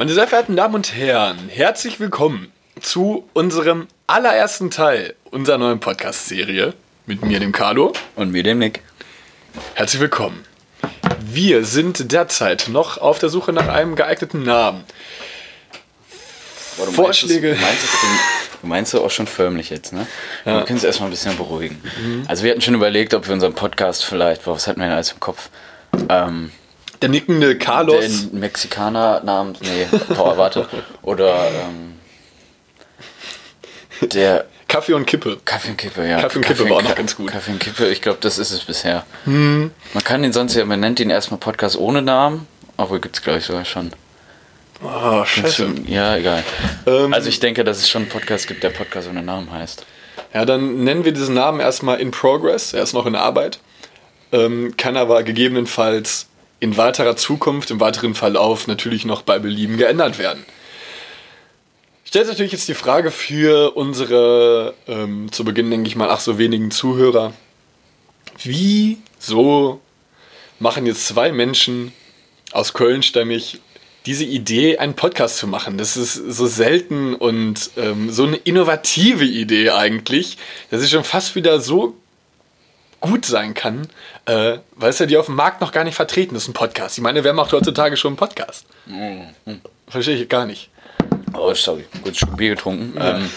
Meine sehr verehrten Damen und Herren, herzlich willkommen zu unserem allerersten Teil unserer neuen Podcast-Serie mit mir, dem Carlo. Und mir, dem Nick. Herzlich willkommen. Wir sind derzeit noch auf der Suche nach einem geeigneten Namen. Boah, du Vorschläge. Meinst es, du, meinst es, du meinst auch schon förmlich jetzt, ne? Wir können es erstmal ein bisschen beruhigen. Also wir hatten schon überlegt, ob wir unseren Podcast vielleicht, boah, was hatten wir denn alles im Kopf? Ähm, Der nickende Carlos. den Mexikaner namens, nee, boah, warte. Oder ähm, der Kaffee und Kippe. Kaffee und Kippe, ja. Kaffee und Kippe war auch noch ganz gut. Kaffee und Kippe, ich glaube, das ist es bisher. Man kann den sonst ja, man nennt ihn erstmal Podcast ohne Namen, aber gibt es, glaube ich, sogar schon. Oh, scheiße. Ja, egal. Ähm, Also ich denke, dass es schon einen Podcast gibt, der Podcast ohne Namen heißt. Ja, dann nennen wir diesen Namen erstmal in progress. Er ist noch in Arbeit. Ähm, kann aber gegebenenfalls in weiterer Zukunft, im weiteren Verlauf natürlich noch bei Belieben geändert werden. Stellt natürlich jetzt die Frage für unsere, ähm, zu Beginn denke ich mal, ach so wenigen Zuhörer. Wieso machen jetzt zwei Menschen aus Köln stämmig diese Idee, einen Podcast zu machen. Das ist so selten und ähm, so eine innovative Idee eigentlich, dass sie schon fast wieder so gut sein kann, äh, weil es ja die auf dem Markt noch gar nicht vertreten ist, ein Podcast. Ich meine, wer macht heutzutage schon einen Podcast? Verstehe ich gar nicht. Oh, sorry, kurz schon Bier getrunken. Ja. Ähm,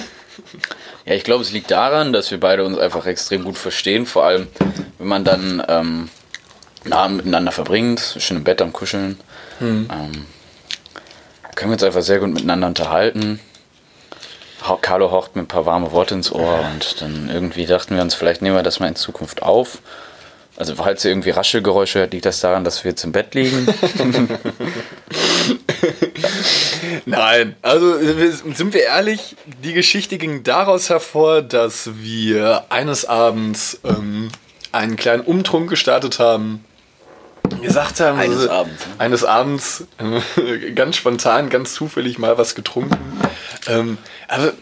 ja, ich glaube, es liegt daran, dass wir beide uns einfach extrem gut verstehen. Vor allem, wenn man dann ähm, einen Abend miteinander verbringt, schön im Bett am Kuscheln. Ähm, können wir uns einfach sehr gut miteinander unterhalten. Carlo haucht mir ein paar warme Worte ins Ohr und dann irgendwie dachten wir uns, vielleicht nehmen wir das mal in Zukunft auf. Also falls ihr irgendwie Raschelgeräusche hört, liegt das daran, dass wir jetzt im Bett liegen. Nein, also sind wir ehrlich, die Geschichte ging daraus hervor, dass wir eines Abends ähm, einen kleinen Umtrunk gestartet haben. Gesagt haben, Eines so- Abends, ne? eines Abends äh, ganz spontan, ganz zufällig mal was getrunken. Ähm, aber,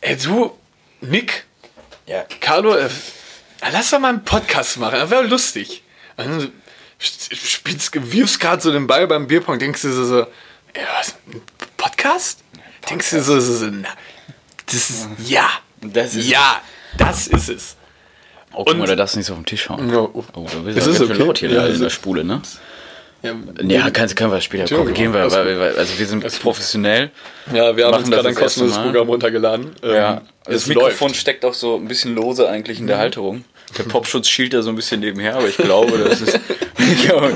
ey, du, Nick, Ja. Carlo, äh, lass doch mal einen Podcast machen, das wäre lustig. Spielst, wirfst gerade so den Ball beim Bierpong, denkst du so, so ja, was, ein Podcast? Denkst du so, so, so na, das ist, ja, Das ist ja, das ist es. Oh, guck mal, da darfst du nicht so auf den Tisch hauen. Ja, oh. Du bist ja schön okay? laut hier Ja, in der Spule, ne? Ja, Ja, kannst, können wir später korrigieren, weil, gut. weil, also wir sind professionell. ja wir haben uns gerade ein kostenloses. Programm runtergeladen. Ähm, Ja, das Mikrofon läuft. steckt auch so ein bisschen lose eigentlich in der Halterung. Der Popschutz schielt da so ein bisschen nebenher, aber ich glaube, das ist, ich glaube,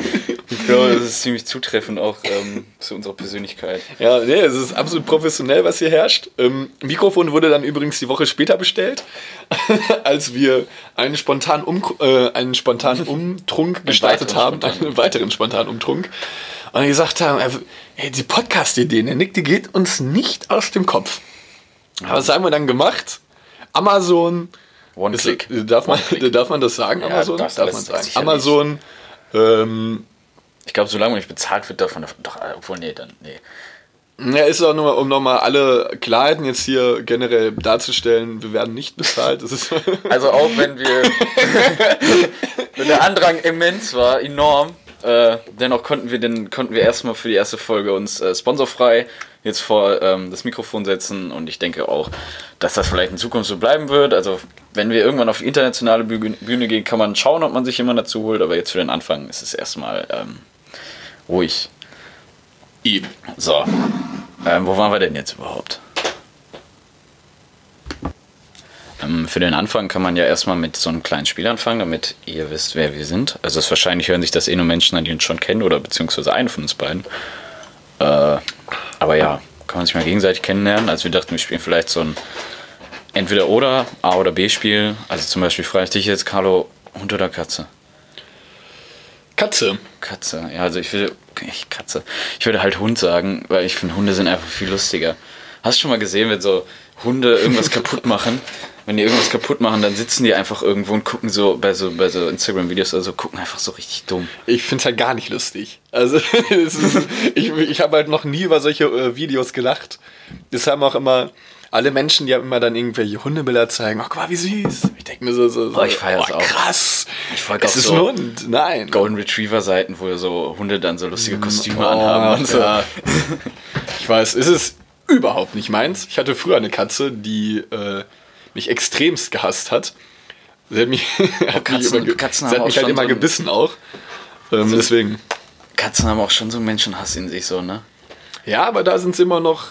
ich glaube, das ist ziemlich zutreffend auch ähm, zu unserer Persönlichkeit. Ja, nee, es ist absolut professionell, was hier herrscht. Ähm, Mikrofon wurde dann übrigens die Woche später bestellt, als wir einen spontanen, um, äh, einen spontanen Umtrunk gestartet haben, spontanen. einen weiteren spontanen Umtrunk. Und gesagt haben, äh, ey, die Podcast-Idee, der Nick, die geht uns nicht aus dem Kopf. Was haben wir dann gemacht? Amazon, One ist, Click. darf, man, darf man das sagen, Amazon? das darf man sagen. Amazon, ähm, Ich glaube, solange man nicht bezahlt wird, davon, doch, äh, obwohl, nee, dann, nee. Ja, ist auch nur, um nochmal alle Klarheiten jetzt hier generell darzustellen, wir werden nicht bezahlt. Also auch wenn wir, wenn der Andrang immens war, enorm, äh, dennoch konnten wir den, konnten wir erstmal für die erste Folge uns äh, sponsorfrei jetzt vor ähm, das Mikrofon setzen und ich denke auch, dass das vielleicht in Zukunft so bleiben wird. Also wenn wir irgendwann auf die internationale Bühne, Bühne gehen, kann man schauen, ob man sich jemand dazu holt, aber jetzt für den Anfang ist es erstmal ähm, ruhig. eben. So, ähm, wo waren wir denn jetzt überhaupt? Ähm, für den Anfang kann man ja erstmal mit so einem kleinen Spiel anfangen, damit ihr wisst, wer wir sind. Also es wahrscheinlich hören sich das eh nur Menschen an, die uns schon kennen oder beziehungsweise einen von uns beiden. Äh, aber ja, kann man sich mal gegenseitig kennenlernen. Also wir dachten, wir spielen vielleicht so ein entweder oder A oder B Spiel. Also zum Beispiel frage ich dich jetzt, Carlo, Hund oder Katze? Katze. Katze. Ja, also ich würde. Ich, Katze. Ich würde halt Hund sagen, weil ich finde, Hunde sind einfach viel lustiger. Hast du schon mal gesehen, wenn so Hunde irgendwas kaputt machen? Wenn die irgendwas kaputt machen, dann sitzen die einfach irgendwo und gucken so bei so, bei so Instagram-Videos oder so, gucken einfach so richtig dumm. Ich finde es halt gar nicht lustig. Also, ist, ich, ich habe halt noch nie über solche äh, Videos gelacht. Das haben auch immer alle Menschen, die haben immer dann irgendwelche Hundebilder zeigen. Oh, guck mal, wie süß. Ich denke mir so, so, so Oh, ich feier's oh, auch. krass. Ich folge auch Es ist so ein Hund. Nein. Golden Retriever Seiten, wo so Hunde dann so lustige Kostüme Oh, anhaben und so. ja. Ich weiß, es ist überhaupt nicht meins. Ich hatte früher eine Katze, die äh, mich extremst gehasst hat. Sie hat mich, hat Katzen- mich, immer, Katzen hat mich halt immer so gebissen auch. Ähm, deswegen. Katzen haben auch schon so einen Menschenhass in sich, so, ne? Ja, aber da sind sie immer noch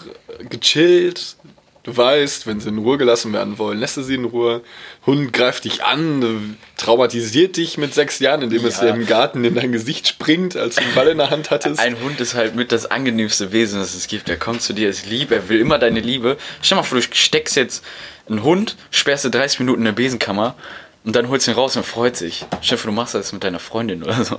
gechillt. Du weißt, wenn sie in Ruhe gelassen werden wollen, lässt du sie in Ruhe. Hund greift dich an, traumatisiert dich mit sechs Jahren, indem es Ja. dir im Garten in dein Gesicht springt, als du einen Ball in der Hand hattest. Ein Hund ist halt mit das angenehmste Wesen, das es gibt. Er kommt zu dir, ist lieb, er will immer deine Liebe. Stell mal vor, du steckst jetzt einen Hund, sperrst du 30 Minuten in der Besenkammer und dann holst du ihn raus und freut sich. Stell dir vor, du machst das mit deiner Freundin oder so.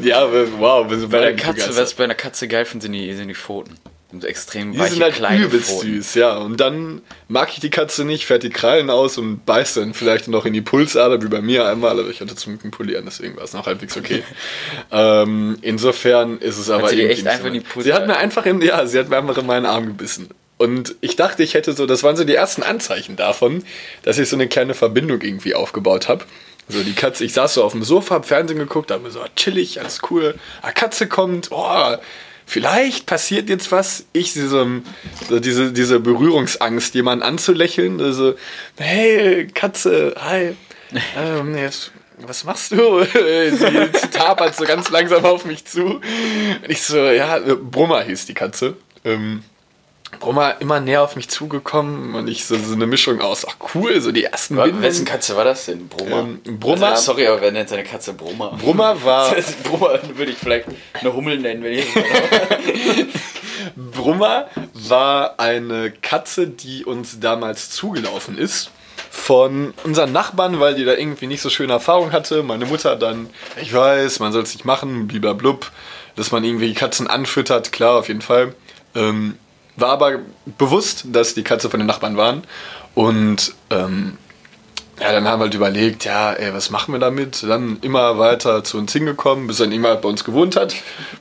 ja, wow, Bei der beide Katze, was bei einer Katze geil finde, sind die, sind die Pfoten. Und extrem Die weiche, sind halt kleine übelst Pfoten. süß, ja. Und dann mag ich die Katze nicht, fährt die Krallen aus und beißt dann vielleicht noch in die Pulsader, wie bei mir einmal, aber ich hatte zum Glück Polieren, deswegen war es noch halbwegs okay. ähm, insofern ist es aber sie irgendwie echt nicht einfach in die so. Pulsader- Sie hat mir einfach in, ja, sie hat mir einfach in meinen Arm gebissen. Und ich dachte, ich hätte so, das waren so die ersten Anzeichen davon, dass ich so eine kleine Verbindung irgendwie aufgebaut habe. So die Katze, ich saß so auf dem Sofa, hab Fernsehen geguckt, hab mir so, ah, chillig, alles cool. Ah, Katze kommt, oh, vielleicht passiert jetzt was. Ich so diese, diese Berührungsangst, jemanden anzulächeln. Also, hey, Katze, hi. Ähm, jetzt, was machst du? sie, sie tapert so ganz langsam auf mich zu. Und ich so, ja, Brummer hieß die Katze. Ähm, Brummer immer näher auf mich zugekommen und ich so, so eine Mischung aus, ach cool, so die ersten Bindungen. Wessen Katze war das denn? Brummer? Ähm, Brummer? Also, sorry, aber wer nennt seine Katze Brummer? Brummer war, Brummer würde ich vielleicht eine Hummel nennen, wenn ich Brummer war eine Katze, die uns damals zugelaufen ist. Von unseren Nachbarn, weil die da irgendwie nicht so schöne Erfahrungen hatte. Meine Mutter dann, ich weiß, man soll es nicht machen, blub, dass man irgendwie Katzen anfüttert, klar, auf jeden Fall. Ähm, war aber bewusst, dass die Katze von den Nachbarn waren. Und ähm, ja, dann haben wir halt überlegt, ja, ey, was machen wir damit? Dann immer weiter zu uns hingekommen, bis dann immer bei uns gewohnt hat.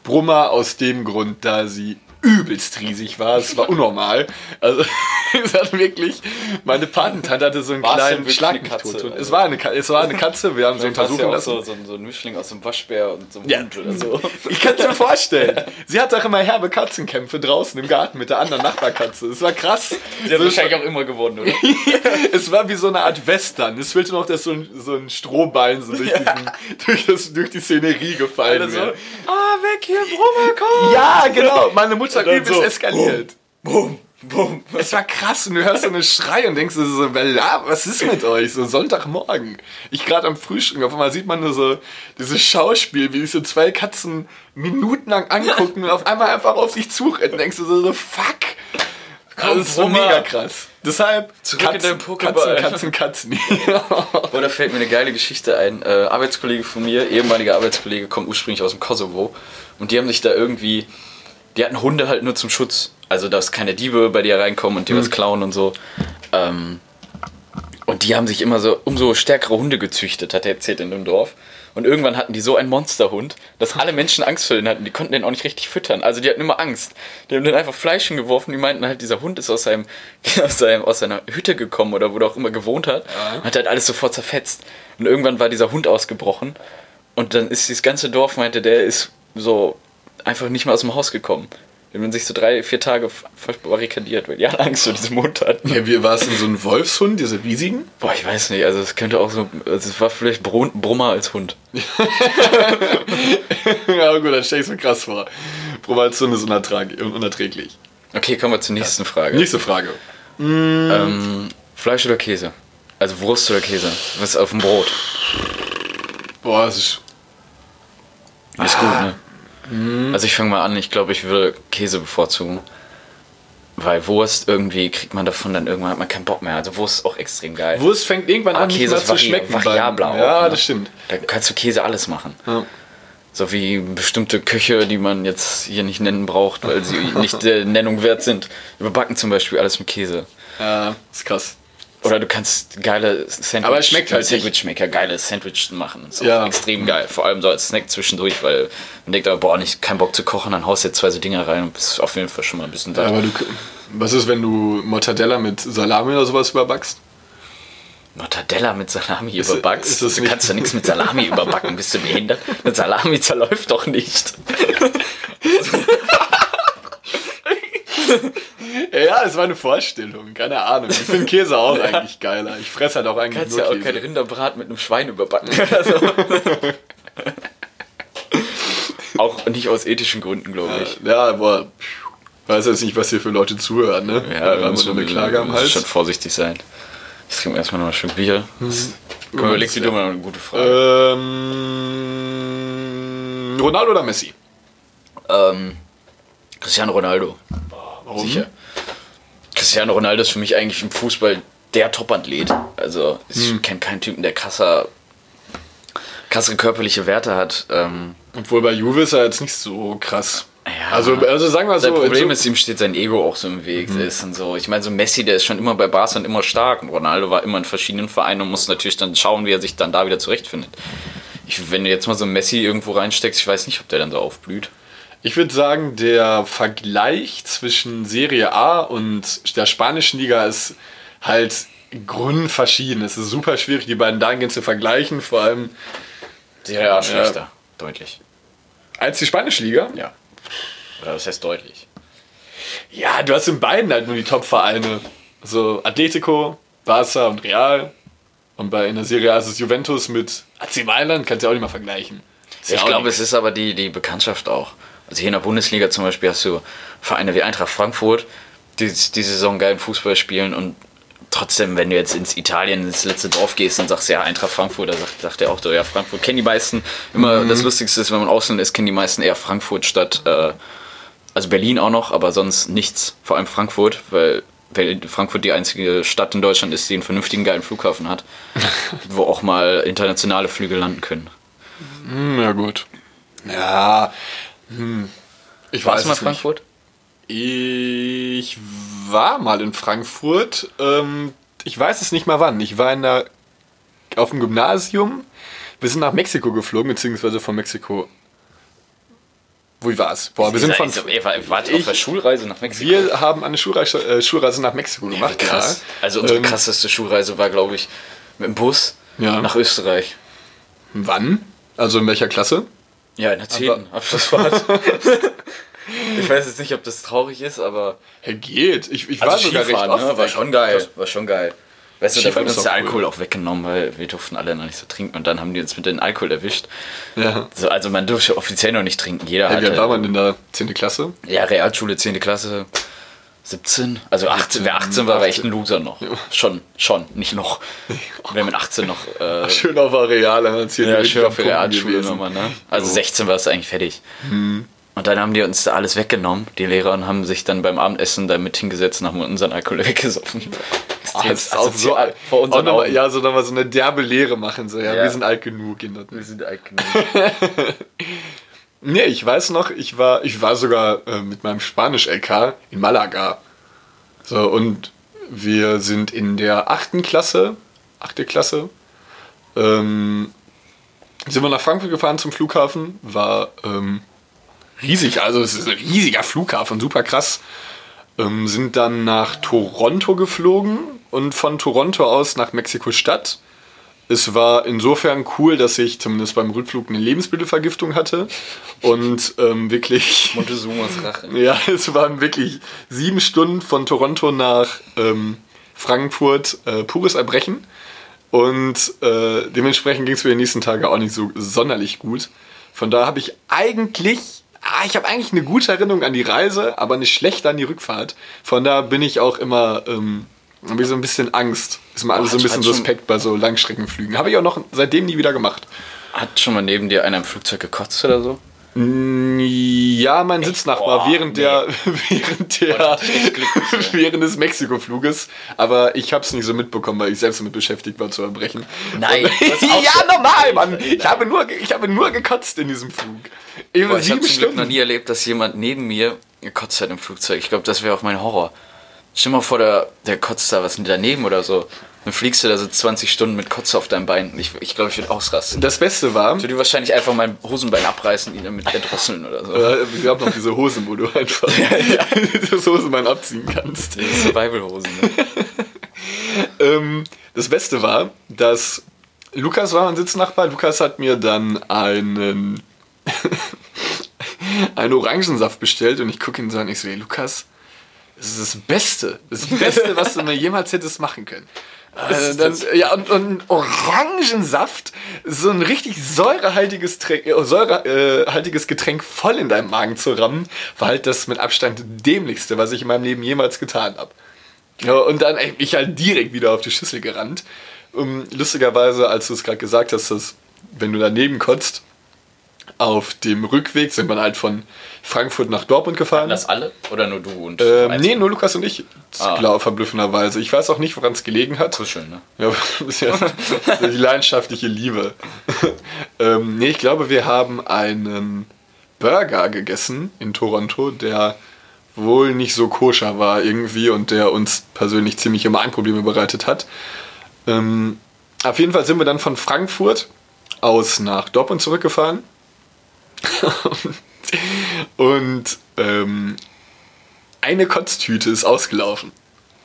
Brummer aus dem Grund, da sie übelst riesig war. Es war unnormal. Also, es hat wirklich, meine Patentante hatte so einen War es denn kleinen Schlag. Und Es Also- war eine, es war eine Katze, wir haben sie du untersuchen ja lassen. so, so, ein- so ein Mischling aus einem Waschbär und so einem Ja. Hund oder so. Ich kann es mir vorstellen. Sie hat auch immer herbe Katzenkämpfe draußen im Garten mit der anderen Nachbarkatze. Es war krass. Die hat So- wahrscheinlich auch immer gewonnen, oder? es war wie so eine Art Western. Es fehlte noch, dass so ein, so ein Strohballen so durch, diesen, durch, das, durch die Szenerie gefallen Alle so, wäre. ah, weg hier, Brummer, komm! Ja, genau. Meine Mutter dann übelst so, eskaliert. Bum, bum. Es war krass und du hörst so einen Schrei und denkst dir so, ja, was ist mit euch? So Sonntagmorgen. Ich gerade am Frühstück, auf einmal sieht man nur so dieses Schauspiel, wie sich so zwei Katzen minutenlang angucken und auf einmal einfach auf sich zurennen. Und denkst du so, so fuck. Komm, das ist so mega krass. Deshalb Zurück in Katzen, Pokéball. Katzen, Katzen, Katzen. Boah, da fällt mir eine geile Geschichte ein. Äh, Arbeitskollege von mir, ehemaliger Arbeitskollege, kommt ursprünglich aus dem Kosovo. Und die haben sich da irgendwie. Die hatten Hunde halt nur zum Schutz. Also, dass keine Diebe bei dir reinkommen und dir was klauen und so. Ähm, und die haben sich immer so umso stärkere Hunde gezüchtet, hat er erzählt in dem Dorf. Und irgendwann hatten die so einen Monsterhund, dass alle Menschen Angst vor denen hatten. Die konnten den auch nicht richtig füttern. Also die hatten immer Angst. Die haben den einfach Fleisch hingeworfen. Die meinten halt, dieser Hund ist aus, seinem, aus, seinem, aus seiner Hütte gekommen oder wo er auch immer gewohnt hat. Und hat halt alles sofort zerfetzt. Und irgendwann war dieser Hund ausgebrochen. Und dann ist dieses ganze Dorf, meinte der, ist so einfach nicht mehr aus dem Haus gekommen. Die haben sich so drei, vier Tage verbarrikadiert, weil die alle Angst vor diesem Hund hatten. Ja, wie war es denn so ein Wolfshund, diese riesigen? Boah, ich weiß nicht, also es könnte auch so, also es war vielleicht Brun Brummer als Hund. ja, gut, dann stell ich mir krass vor. Provalzone ist unertrag- unerträglich. Okay, kommen wir zur nächsten Frage. Nächste Frage. Ähm, Fleisch oder Käse? Also Wurst oder Käse? Was ist auf dem Brot? Boah, das ist. Ist gut, ne? Also ich fange mal an, ich glaube, ich würde Käse bevorzugen. Weil Wurst irgendwie kriegt man davon dann irgendwann hat man keinen Bock mehr. Also Wurst ist auch extrem geil. Wurst fängt irgendwann Aber an, nicht Käse ist zu vari schmecken. variabler auch, Ja, ne? das stimmt. Da kannst du Käse alles machen. Ja. So wie bestimmte Köche, die man jetzt hier nicht nennen braucht, weil sie nicht der Nennung wert sind. Überbacken zum Beispiel alles mit Käse. ja, ist krass. Oder du kannst geile Sandwich, Aber es schmeckt halt. Sandwichmaker, geile Sandwich machen. Ist auch Ja. extrem geil. Vor allem so als Snack zwischendurch, weil man denkt, aber, boah, nicht keinen Bock zu kochen, dann haust du jetzt zwei so Dinger rein und bist auf jeden Fall schon mal ein bisschen da. Ja, aber du, was ist, wenn du Mortadella mit Salami oder sowas überbackst? Mortadella mit Salami Ist- überbackst. ist das du kannst ja nichts mit Salami überbacken, bist du behindert? Eine Salami zerläuft doch nicht. Ja, es war eine Vorstellung, keine Ahnung. Ich finde Käse auch eigentlich geiler. Ich fresse halt auch eigentlich kannst nur ja auch Käse. kein Rinderbrat mit einem Schwein überbacken. Also. auch nicht aus ethischen Gründen, glaube ich. Ja, aber ich weiß jetzt nicht, was hier für Leute zuhören, ne? Ja, da wir müssen eine Klage am Hals. schon vorsichtig sein. Ich trinke erstmal noch ein Stück Bier. Das überlegst du dir mal eine gute Frage. Ähm, Ronaldo oder Messi? Ähm, Cristiano Ronaldo. Warum? Sicher. Cristiano Ronaldo ist für mich eigentlich im Fußball der Top-Athlet. Also ich kenne keinen Typen, der krasser, krassere körperliche Werte hat. Ähm, Obwohl bei Juve ist er jetzt nicht so krass. Ja. Also, also sagen wir so. sein Problem so, ist, ihm steht sein Ego auch so im Weg. Der Ist und so. Ich meine, so Messi, der ist schon immer bei Barca und immer stark. Und Ronaldo war immer in verschiedenen Vereinen und muss natürlich dann schauen, wie er sich dann da wieder zurechtfindet. Ich, wenn du jetzt mal so Messi irgendwo reinsteckst, ich weiß nicht, ob der dann so aufblüht. Ich würde sagen, der Vergleich zwischen Serie A und der spanischen Liga ist halt grundverschieden. Es ist super schwierig, die beiden dahingehend zu vergleichen, vor allem Serie A schlechter. Deutlich. als die spanische Liga. Ja. Oder das heißt deutlich. Ja, du hast in beiden halt nur die Top-Vereine. So Atletico, Barca und Real. Und bei in der Serie A ist es Juventus mit AC Mailand, kannst du ja auch nicht mal vergleichen. Ist Ich glaube, es ist aber die, die Bekanntschaft auch. Also hier in der Bundesliga zum Beispiel hast du Vereine wie Eintracht Frankfurt, die die Saison geilen Fußball spielen und trotzdem, wenn du jetzt ins Italien ins letzte Dorf gehst und sagst, ja, Eintracht Frankfurt, da sagt, sagt er auch, so, ja, Frankfurt kennen die meisten. Immer Mhm. das Lustigste ist, wenn man außen ist, kennen die meisten eher Frankfurt statt, äh, also Berlin auch noch, aber sonst nichts. Vor allem Frankfurt, weil weil Frankfurt die einzige Stadt in Deutschland ist, die einen vernünftigen, geilen Flughafen hat, wo auch mal internationale Flüge landen können. Hm, ja, gut. Ja. Hm. Ich Warst du mal es Frankfurt? Nicht. Ich war mal in Frankfurt. Ähm, ich weiß es nicht mal wann. Ich war in der, auf dem Gymnasium. Wir sind nach Mexiko geflogen, beziehungsweise von Mexiko. Wo war es? Boah, wir sind von. Ihr wart auf Ich- der Schulreise nach Mexiko. Wir haben eine Schulreise, äh, Schulreise nach Mexiko ja, gemacht. krass. Ja. Also unsere Ähm, krasseste Schulreise war, glaube ich, mit dem Bus Ja. nach Österreich. Wann? Also in welcher Klasse? Ja, in der 10. Abschlussfahrt. ich weiß jetzt nicht, ob das traurig ist, aber. Herr geht. Ich, ich war Also sogar recht oft. ne? War schon geil. War schon geil. Weißt du, da wurde uns der auch cool. Alkohol auch weggenommen, weil wir durften alle noch nicht so trinken und dann haben die uns mit dem Alkohol erwischt. Ja. So, also man durfte offiziell noch nicht trinken. Jeder Hey, wie alt hatte. war man in der 10. Klasse? Ja, Realschule, 10. Klasse, 17. Also 18, wer 18 war, war echt ein Loser noch. Schon, schon, nicht noch. Wer mit 18 noch. Äh, Schön auf Areal, dann hat's hier ja, schön auf Realschule nochmal, ne? Also 16 war es eigentlich fertig. Und dann haben die uns da alles weggenommen, die Lehrer, und haben sich dann beim Abendessen da mit hingesetzt und haben unseren Alkohol weggesoffen. Ah, das ist auch so asozial, vor unseren noch mal. Ja, so nochmal so eine derbe Lehre machen. So, ja, Ja. wir sind alt genug. Wir sind alt genug. Nee, ich weiß noch, ich war, ich war sogar äh, mit meinem Spanisch-LK in Malaga. So, und wir sind in der achten Klasse, achte Klasse, ähm, sind wir nach Frankfurt gefahren zum Flughafen. War ähm, riesig, also es ist ein riesiger Flughafen, super krass. Ähm, sind dann nach Toronto geflogen und von Toronto aus nach Mexiko-Stadt. Es war insofern cool, dass ich zumindest beim Rückflug eine Lebensmittelvergiftung hatte und ähm, wirklich, Montezumas Rache. ja, es waren wirklich sieben Stunden von Toronto nach ähm, Frankfurt äh, pures Erbrechen und äh, dementsprechend ging es mir die nächsten Tage auch nicht so sonderlich gut. Von da habe ich eigentlich, ah, ich habe eigentlich eine gute Erinnerung an die Reise, aber eine schlechte an die Rückfahrt. Von da bin ich auch immer, ähm, habe ich so ein bisschen Angst. Ist mir alles so ein bisschen suspekt bei so Langstreckenflügen. Habe ich auch noch seitdem nie wieder gemacht. Hat schon mal neben dir einer im Flugzeug gekotzt oder so? Ja, mein Sitznachbar Boah, während der während der während des Mexiko-Fluges, aber ich habe es nicht so mitbekommen, weil ich selbst damit beschäftigt war zu erbrechen. Nein, ja, so- normal, Mann. Ich habe nur ich habe nur gekotzt in diesem Flug. Boah, ich habe zum Glück noch nie erlebt, dass jemand neben mir gekotzt hat im Flugzeug. Ich glaube, das wäre auch mein Horror. Stell mal vor, der, der kotzt da was daneben oder so. Dann fliegst du da so 20 Stunden mit Kotze auf deinem Bein. Ich glaube, ich, glaub, ich würde ausrasten. Das Beste war, Ich würde wahrscheinlich einfach mein Hosenbein abreißen, ihn damit erdrosseln oder so. äh, es gab noch diese Hosen, wo du einfach das Hosenbein abziehen kannst. Diese Survival-Hosen. Ne? ähm, das Beste war, dass Lukas war mein Sitznachbar. Lukas hat mir dann einen, einen Orangensaft bestellt und ich gucke ihn so an. Ich so, hey, Lukas, das ist das Beste. Das Beste, was du mir jemals hättest machen können. Äh, dann, ja, und, und Orangensaft, so ein richtig säurehaltiges, Tränk, äh, säurehaltiges Getränk voll in deinem Magen zu rammen, war halt das mit Abstand dämlichste, was ich in meinem Leben jemals getan habe. Ja, und dann ey, ich halt direkt wieder auf die Schüssel gerannt. Um, lustigerweise, als du es gerade gesagt hast, dass wenn du daneben kotzt, auf dem Rückweg sind wir halt von Frankfurt nach Dortmund gefahren. Das alle? Oder nur du und ähm, Nee, nur Lukas und ich. Ah. Glaube verblüffenderweise. Ich weiß auch nicht, woran es gelegen hat. Kuscheln, ne? Ja, das ist ja die leidenschaftliche Liebe. ähm, nee, ich glaube, wir haben einen Burger gegessen in Toronto, der wohl nicht so koscher war irgendwie und der uns persönlich ziemliche Magenprobleme bereitet hat. Ähm, auf jeden Fall sind wir dann von Frankfurt aus nach Dortmund zurückgefahren und ähm, eine Kotztüte ist ausgelaufen.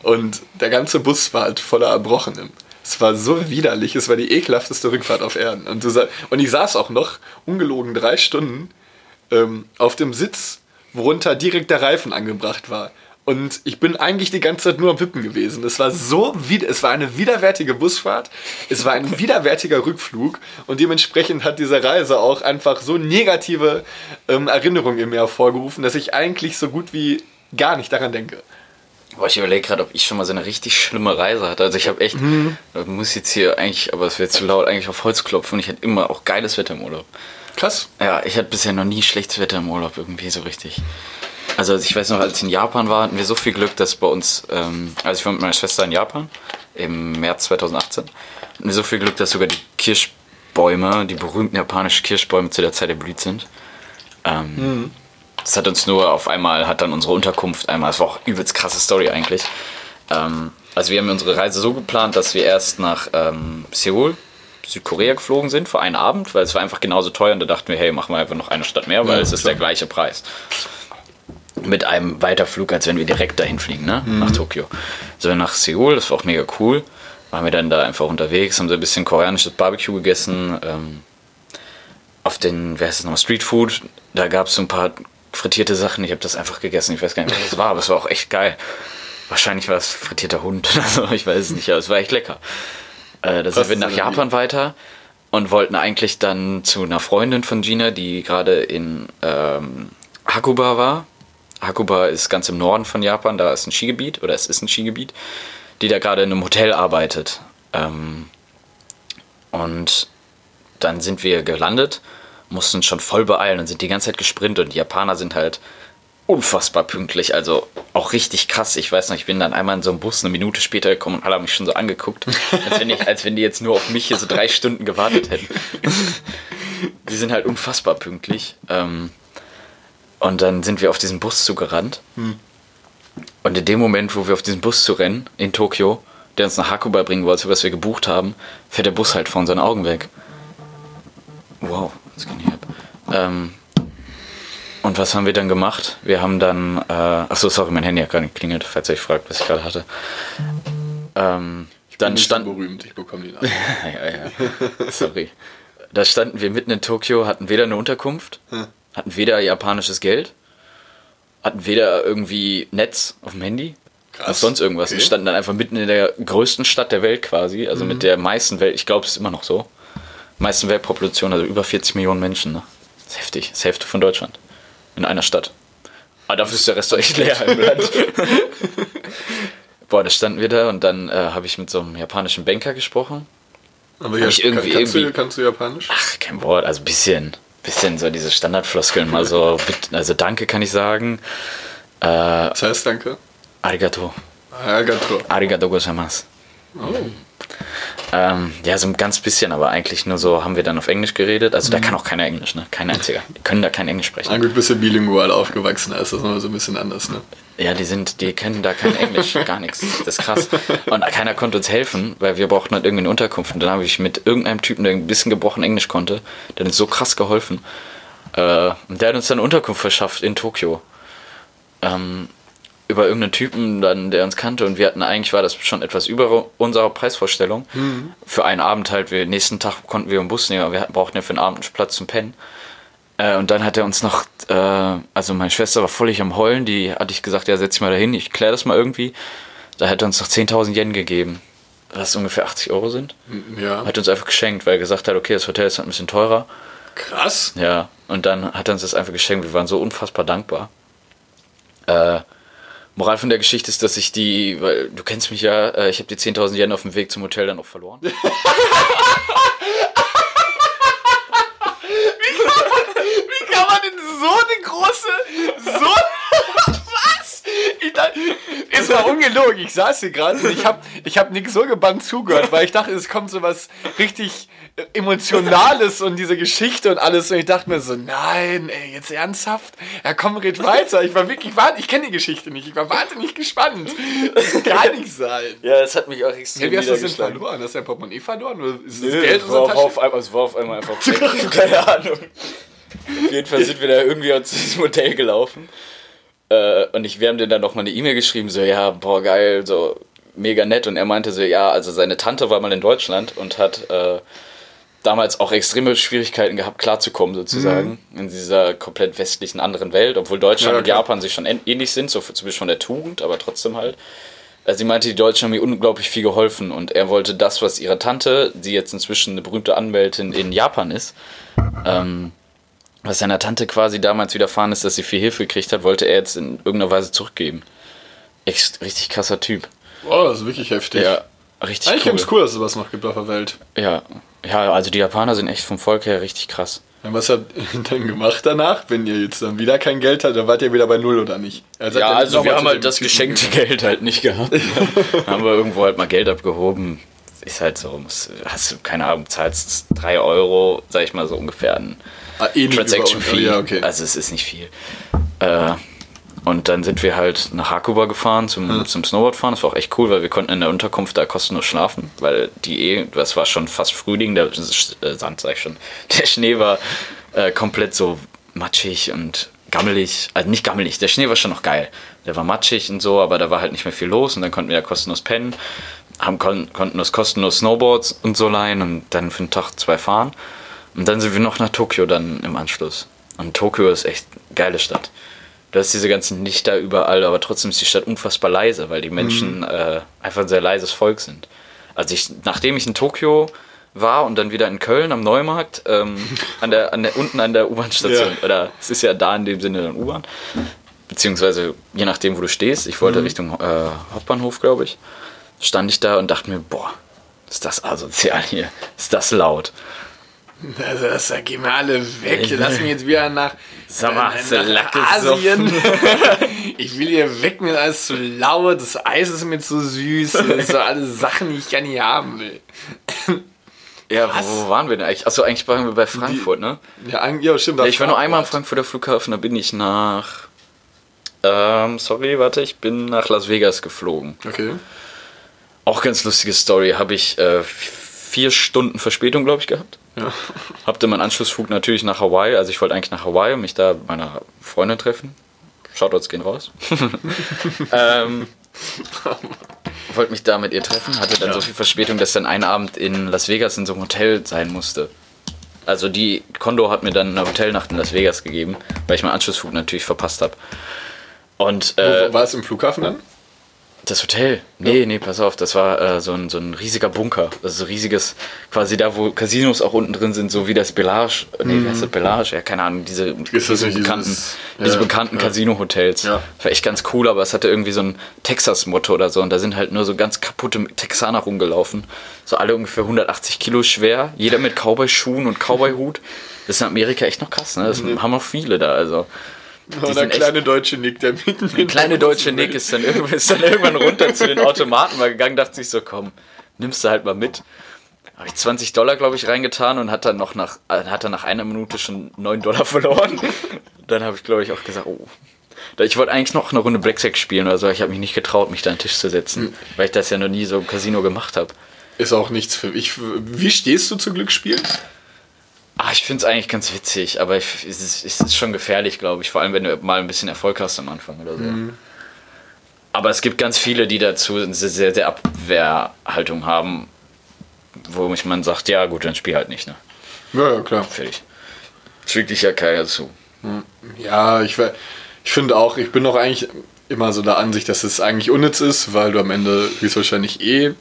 Und der ganze Bus war halt voller Erbrochenem. Es war so widerlich, es war die ekelhafteste Rückfahrt auf Erden. Und, du, und ich saß auch noch, ungelogen drei Stunden, ähm, auf dem Sitz, worunter direkt der Reifen angebracht war. Und ich bin eigentlich die ganze Zeit nur am Wippen gewesen. Es war so, es war eine widerwärtige Busfahrt, es war ein widerwärtiger Rückflug und dementsprechend hat diese Reise auch einfach so negative ähm, Erinnerungen in mir hervorgerufen, dass ich eigentlich so gut wie gar nicht daran denke. Boah, ich überlege gerade, ob ich schon mal so eine richtig schlimme Reise hatte. Also ich habe echt, mhm. muss jetzt hier eigentlich, aber es wird zu laut, eigentlich auf Holz klopfen und ich hatte immer auch geiles Wetter im Urlaub. Krass. Ja, ich hatte bisher noch nie schlechtes Wetter im Urlaub irgendwie so richtig. Also ich weiß noch, als ich in Japan war, hatten wir so viel Glück, dass bei uns, ähm, also ich war mit meiner Schwester in Japan im März 2018, hatten wir so viel Glück, dass sogar die Kirschbäume, die berühmten japanischen Kirschbäume zu der Zeit erblüht sind. Ähm, mhm. Das hat uns nur auf einmal, hat dann unsere Unterkunft einmal, das war auch übelst krasse Story eigentlich. Ähm, also wir haben unsere Reise so geplant, dass wir erst nach ähm, Seoul, Südkorea geflogen sind für einen Abend, weil es war einfach genauso teuer und da dachten wir, hey, machen wir einfach noch eine Stadt mehr, weil ja, es ist der gleiche Preis mit einem Weiterflug, als wenn wir direkt dahin fliegen, ne? Mhm. nach Tokio. So wir nach Seoul, das war auch mega cool. Waren wir dann da einfach unterwegs, haben so ein bisschen koreanisches Barbecue gegessen. Ähm, auf den, wer heißt das nochmal, Street Food. Da gab es so ein paar frittierte Sachen. Ich habe das einfach gegessen. Ich weiß gar nicht, was das war, aber es war auch echt geil. Wahrscheinlich war es frittierter Hund oder so, ich weiß es nicht, aber es war echt lecker. Äh, da sind wir nach Japan weiter und wollten eigentlich dann zu einer Freundin von Gina, die gerade in ähm, Hakuba war. Hakuba ist ganz im Norden von Japan, da ist ein Skigebiet, oder es ist ein Skigebiet, die da gerade in einem Hotel arbeitet. Ähm, und dann sind wir gelandet, mussten schon voll beeilen und sind die ganze Zeit gesprintet. Und die Japaner sind halt unfassbar pünktlich, also auch richtig krass. Ich weiß noch, ich bin dann einmal in so einem Bus eine Minute später gekommen und alle haben mich schon so angeguckt, als wenn, ich, als wenn die jetzt nur auf mich hier so drei Stunden gewartet hätten. die sind halt unfassbar pünktlich. Ähm, und dann sind wir auf diesen Bus zugerannt. Hm. Und in dem Moment, wo wir auf diesen Bus zu rennen, in Tokio, der uns nach Hakuba bringen wollte, was wir gebucht haben, fährt der Bus halt vor unseren Augen weg. Wow, was geht hier ab? Ähm, und was haben wir dann gemacht? Wir haben dann, äh, achso, sorry, mein Handy hat gerade geklingelt, falls ihr euch fragt, was ich gerade hatte. Ähm, ich bin dann stand so berühmt, ich bekomme die Nachricht. ja, ja, sorry. Da standen wir mitten in Tokio, hatten weder eine Unterkunft, hatten weder japanisches Geld, hatten weder irgendwie Netz auf dem Handy, Krass. noch sonst irgendwas. Okay. Wir standen dann einfach mitten in der größten Stadt der Welt quasi, also mhm. mit der meisten Welt, ich glaube, es ist immer noch so, meisten Weltpopulation, also über 40 Millionen Menschen. Ne? Das ist heftig, das ist Hälfte von Deutschland. In einer Stadt. Aber dafür ist der Rest doch echt leer im Land. Boah, da standen wir da und dann äh, habe ich mit so einem japanischen Banker gesprochen. Aber ja, ich irgendwie, kannst, irgendwie, du, kannst du Japanisch? Ach, kein Wort, also ein bisschen bisschen so diese Standardfloskeln mal so, also danke kann ich sagen. Äh, Was heißt danke? Arigato. Arigato. Arigato gozaimasu. Oh. Ähm, ja, so ein ganz bisschen, aber eigentlich nur so haben wir dann auf Englisch geredet. Also da mhm. kann auch keiner Englisch, ne? Kein einziger. Die können da kein Englisch sprechen. Ein gut bisschen bilingual aufgewachsen, ist das nochmal so ein bisschen anders, ne? Ja, die sind, die kennen da kein Englisch, gar nichts. Das ist krass. Und keiner konnte uns helfen, weil wir brauchten halt irgendwie eine Unterkunft. Und dann habe ich mit irgendeinem Typen, der ein bisschen gebrochen Englisch konnte, der uns so krass geholfen. Äh, und der hat uns dann eine Unterkunft verschafft in Tokio. Ähm, über irgendeinen Typen dann, der uns kannte und wir hatten eigentlich war das schon etwas über unserer Preisvorstellung. Mhm. Für einen Abend halt, wir nächsten Tag konnten wir im Bus nehmen, aber wir brauchten ja für den Abend einen Platz zum Pennen. Äh, und dann hat er uns noch, äh, also meine Schwester war völlig am Heulen, die hatte ich gesagt, ja, setz dich mal dahin, ich kläre das mal irgendwie. Da hat er uns noch 10.000 Yen gegeben, was ungefähr 80 Euro sind. Ja. Hat uns einfach geschenkt, weil er gesagt hat, okay, das Hotel ist halt ein bisschen teurer. Krass. Ja, und dann hat er uns das einfach geschenkt. Wir waren so unfassbar dankbar. Äh, Moral von der Geschichte ist, dass ich die, weil du kennst mich ja, äh, ich habe die 10.000 Yen auf dem Weg zum Hotel dann auch verloren. Wie kann man denn so eine große. So. Was? Ich dachte, es war ungelogen. Ich saß hier gerade und ich habe ich hab Nick so gebannt zugehört, weil ich dachte, es kommt so was richtig Emotionales und diese Geschichte und alles. Und ich dachte mir so, nein, ey, jetzt ernsthaft? Ja, komm, red weiter. Ich war wirklich, ich kenne die Geschichte nicht. Ich war wahnsinnig gespannt. Das kann nicht sein. Ja, das hat mich auch extrem Ja, wie hast du das denn verloren? Hast du dein Portemonnaie verloren? Oder ist das Nö, Geld war, auf, Tasche? einmal, es war auf einmal einfach weg. Keine Ahnung. Auf jeden Fall sind wir da irgendwie zu diesem Hotel gelaufen. Äh, und ich, wir haben dir dann noch mal eine E-Mail geschrieben, so, ja, boah, geil, so mega nett. Und er meinte so, ja, also seine Tante war mal in Deutschland und hat äh, damals auch extreme Schwierigkeiten gehabt, klarzukommen, sozusagen, in dieser komplett westlichen anderen Welt, obwohl Deutschland Ja, und. Japan sich schon ähn- ähnlich sind, so zumindest von der Tugend, aber trotzdem halt. Also sie meinte, die Deutschen haben ihr unglaublich viel geholfen und er wollte das, was ihre Tante, die jetzt inzwischen eine berühmte Anwältin in Japan ist, ähm, was seiner Tante quasi damals widerfahren ist, dass sie viel Hilfe gekriegt hat, wollte er jetzt in irgendeiner Weise zurückgeben. Echt richtig krasser Typ. Boah, das ist wirklich heftig. Ja, richtig Eigentlich cool. ganz cool, dass es sowas noch gibt auf der Welt. Ja. ja, also die Japaner sind echt vom Volk her richtig krass. Ja, was habt ihr dann gemacht danach, wenn ihr jetzt dann wieder kein Geld habt? Dann wart ihr wieder bei Null oder nicht? Also Ja, also wir haben halt das Typen geschenkte Geld halt nicht gehabt. Dann haben wir irgendwo halt mal Geld abgehoben. Ist halt so, hast du, keine Ahnung, zahlst 3 Euro, sag ich mal so ungefähr, ein Ah, eh Transaction Fee. Ja, okay. Also es ist nicht viel. Äh, und dann sind wir halt nach Hakuba gefahren zum, zum Snowboardfahren. Das war auch echt cool, weil wir konnten in der Unterkunft da kostenlos schlafen, weil die eh, das war schon fast Frühling, der äh, Sand sag ich schon, der Schnee war äh, komplett so matschig und gammelig. Also nicht gammelig, der Schnee war schon noch geil. Der war matschig und so, aber da war halt nicht mehr viel los und dann konnten wir ja kostenlos pennen, haben, kon konnten uns kostenlos Snowboards und so leihen und dann für den Tag zwei fahren. Und dann sind wir noch nach Tokio dann im Anschluss. Und Tokio ist echt eine geile Stadt. Du hast diese ganzen Lichter überall, aber trotzdem ist die Stadt unfassbar leise, weil die Menschen äh, einfach ein sehr leises Volk sind. Also ich, nachdem ich in Tokio war und dann wieder in Köln am Neumarkt, ähm, an der, an der, unten an der U-Bahn-Station, Ja. oder es ist ja da in dem Sinne dann U-Bahn, beziehungsweise je nachdem, wo du stehst, ich wollte Richtung äh, Hauptbahnhof, glaube ich, stand ich da und dachte mir, boah, ist das asozial hier, ist das laut. Also das da gehen wir alle weg. Lass mich jetzt wieder nach, Sag mal, äh, Lack Asien. ich will hier weg, mir ist alles zu laut, das Eis ist mir zu süß. Das sind so alle Sachen, die ich gar nicht haben will. Ja, Was? wo, waren wir denn eigentlich? Achso, eigentlich waren wir bei Frankfurt, ne? Ja, ja stimmt. Ja, ich war nur einmal am Frankfurter Flughafen, da bin ich nach. Ähm, sorry, warte, ich bin nach Las Vegas geflogen. Okay. Auch ganz lustige Story. Habe ich äh, vier Stunden Verspätung, glaube ich, gehabt. Ja. Hab dann meinen Anschlussflug natürlich nach Hawaii. Also ich wollte eigentlich nach Hawaii und mich da meiner Freundin treffen. Shoutouts gehen raus. ähm, wollte mich da mit ihr treffen, hatte dann Ja. so viel Verspätung, dass dann einen Abend in Las Vegas in so einem Hotel sein musste. Also die Kondo hat mir dann eine Hotelnacht in Las Vegas gegeben, weil ich meinen Anschlussflug natürlich verpasst habe. Und äh, Wo, war es im Flughafen dann? Das Hotel? Nee, nee, pass auf, das war äh, so, ein, so ein riesiger Bunker. Also so riesiges, quasi da, wo Casinos auch unten drin sind, so wie das Bellage. Nee, wie heißt das Bellage? Ja, keine Ahnung, diese, Mhm. diese bekannten, dieses- diese ja, bekannten ja. Casino-Hotels. Ja. War echt ganz cool, aber es hatte irgendwie so ein Texas-Motto oder so. Und da sind halt nur so ganz kaputte Texaner rumgelaufen. So alle ungefähr 180 Kilo schwer. Jeder mit Cowboy-Schuhen und Cowboy-Hut. Das ist in Amerika echt noch krass, ne? Das haben auch viele da, also. Oder sind echt- kleine deutsche Nick, der mitten Der kleine deutsche Nick ist dann, irgendwann, ist dann irgendwann runter zu den Automaten mal gegangen, dachte sich so, komm, nimmst du halt mal mit. Habe ich 20 Dollar, glaube ich, reingetan und hat dann noch nach, äh, hat dann nach einer Minute schon 9 Dollar verloren. Dann habe ich, glaube ich, auch gesagt, oh. Ich wollte eigentlich noch eine Runde Blackjack spielen oder so, ich habe mich nicht getraut, mich da an den Tisch zu setzen, weil ich das ja noch nie so im Casino gemacht habe. Ist auch nichts für mich. Wie stehst du zu Glücksspielen? Ah, ich finde es eigentlich ganz witzig, aber ich, es, ist, es ist schon gefährlich, glaube ich. Vor allem, wenn du mal ein bisschen Erfolg hast am Anfang oder so. Aber es gibt ganz viele, die dazu eine sehr, sehr Abwehrhaltung haben, wo ich man sagt, ja gut, dann spiel halt nicht, ne? Ja, ja, klar. Fertig. Zwingt dich ja keiner zu. Ja, ich, ich finde auch, ich bin auch eigentlich immer so der Ansicht, dass es eigentlich unnütz ist, weil du am Ende höchstwahrscheinlich eh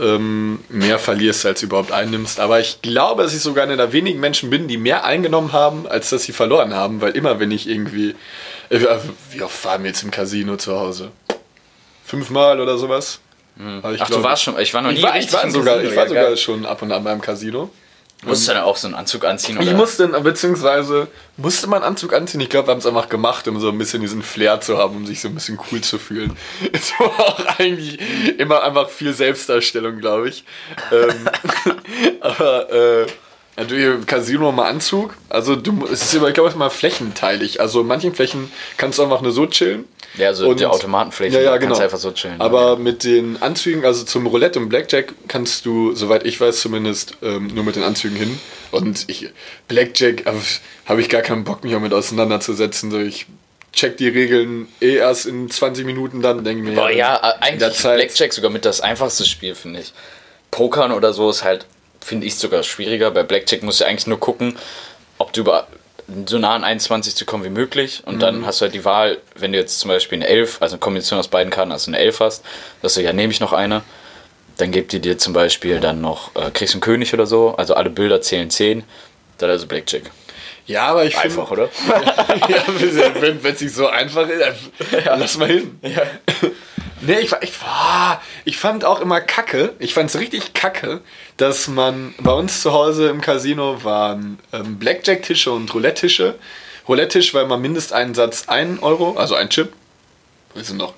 ähm, mehr verlierst, als du überhaupt einnimmst. Aber ich glaube, dass ich sogar einer der wenigen Menschen bin, die mehr eingenommen haben, als dass sie verloren haben, weil immer, wenn ich irgendwie. Äh, wie oft waren wir jetzt im Casino zu Hause? Fünfmal oder sowas? Ich Ach, du warst schon, ich war noch nie Ich war, ich war sogar, Casino, ich war ja, sogar geil. schon ab und an beim Casino. Musst du dann auch so einen Anzug anziehen? Ich Oder? musste, beziehungsweise musste man einen Anzug anziehen. Ich glaube, wir haben es einfach gemacht, um so ein bisschen diesen Flair zu haben, um sich so ein bisschen cool zu fühlen. Es war auch eigentlich immer einfach viel Selbstdarstellung, glaube ich. Ähm, aber äh, natürlich Casino mal Anzug. Also du, es ist immer, ich glaube, es ist mal flächenteilig. Also in manchen Flächen kannst du einfach nur so chillen. Ja, so Und- die Automatenfläche, Ja, ja, genau. kannst du einfach so chillen. Aber mit den Anzügen, also zum Roulette und Blackjack, kannst du, soweit ich weiß, zumindest ähm, nur mit den Anzügen hin. Und ich, Blackjack äh, habe ich gar keinen Bock, mich auch mit auseinanderzusetzen. So, ich check die Regeln eh erst in 20 Minuten dann, denke ich mir. Boah, ja, eigentlich Blackjack sogar mit das einfachste Spiel, finde ich. Pokern oder so ist halt, finde ich, sogar schwieriger. Bei Blackjack musst du eigentlich nur gucken, ob du über so nah an 21 zu kommen wie möglich. Und Mhm. dann hast du halt die Wahl, wenn du jetzt zum Beispiel eine 11, also eine Kombination aus beiden Karten, also eine 11 hast, dass du, ja, nehme ich noch eine. Dann gibt die dir zum Beispiel dann noch, äh, kriegst einen König oder so, also alle Bilder zählen 10. Dann also Blackjack. Ja, aber ich Einfach, finde. oder? ja, wenn es nicht so einfach ist, dann lass mal hin. Nee, ich, war- ich, war- ich fand auch immer kacke, ich fand es richtig kacke, dass man bei uns zu Hause im Casino waren ähm, Blackjack-Tische und Roulette-Tische. Roulette-Tisch war immer Mindesteinsatz 1 Euro, also ein Chip. Wir sind noch.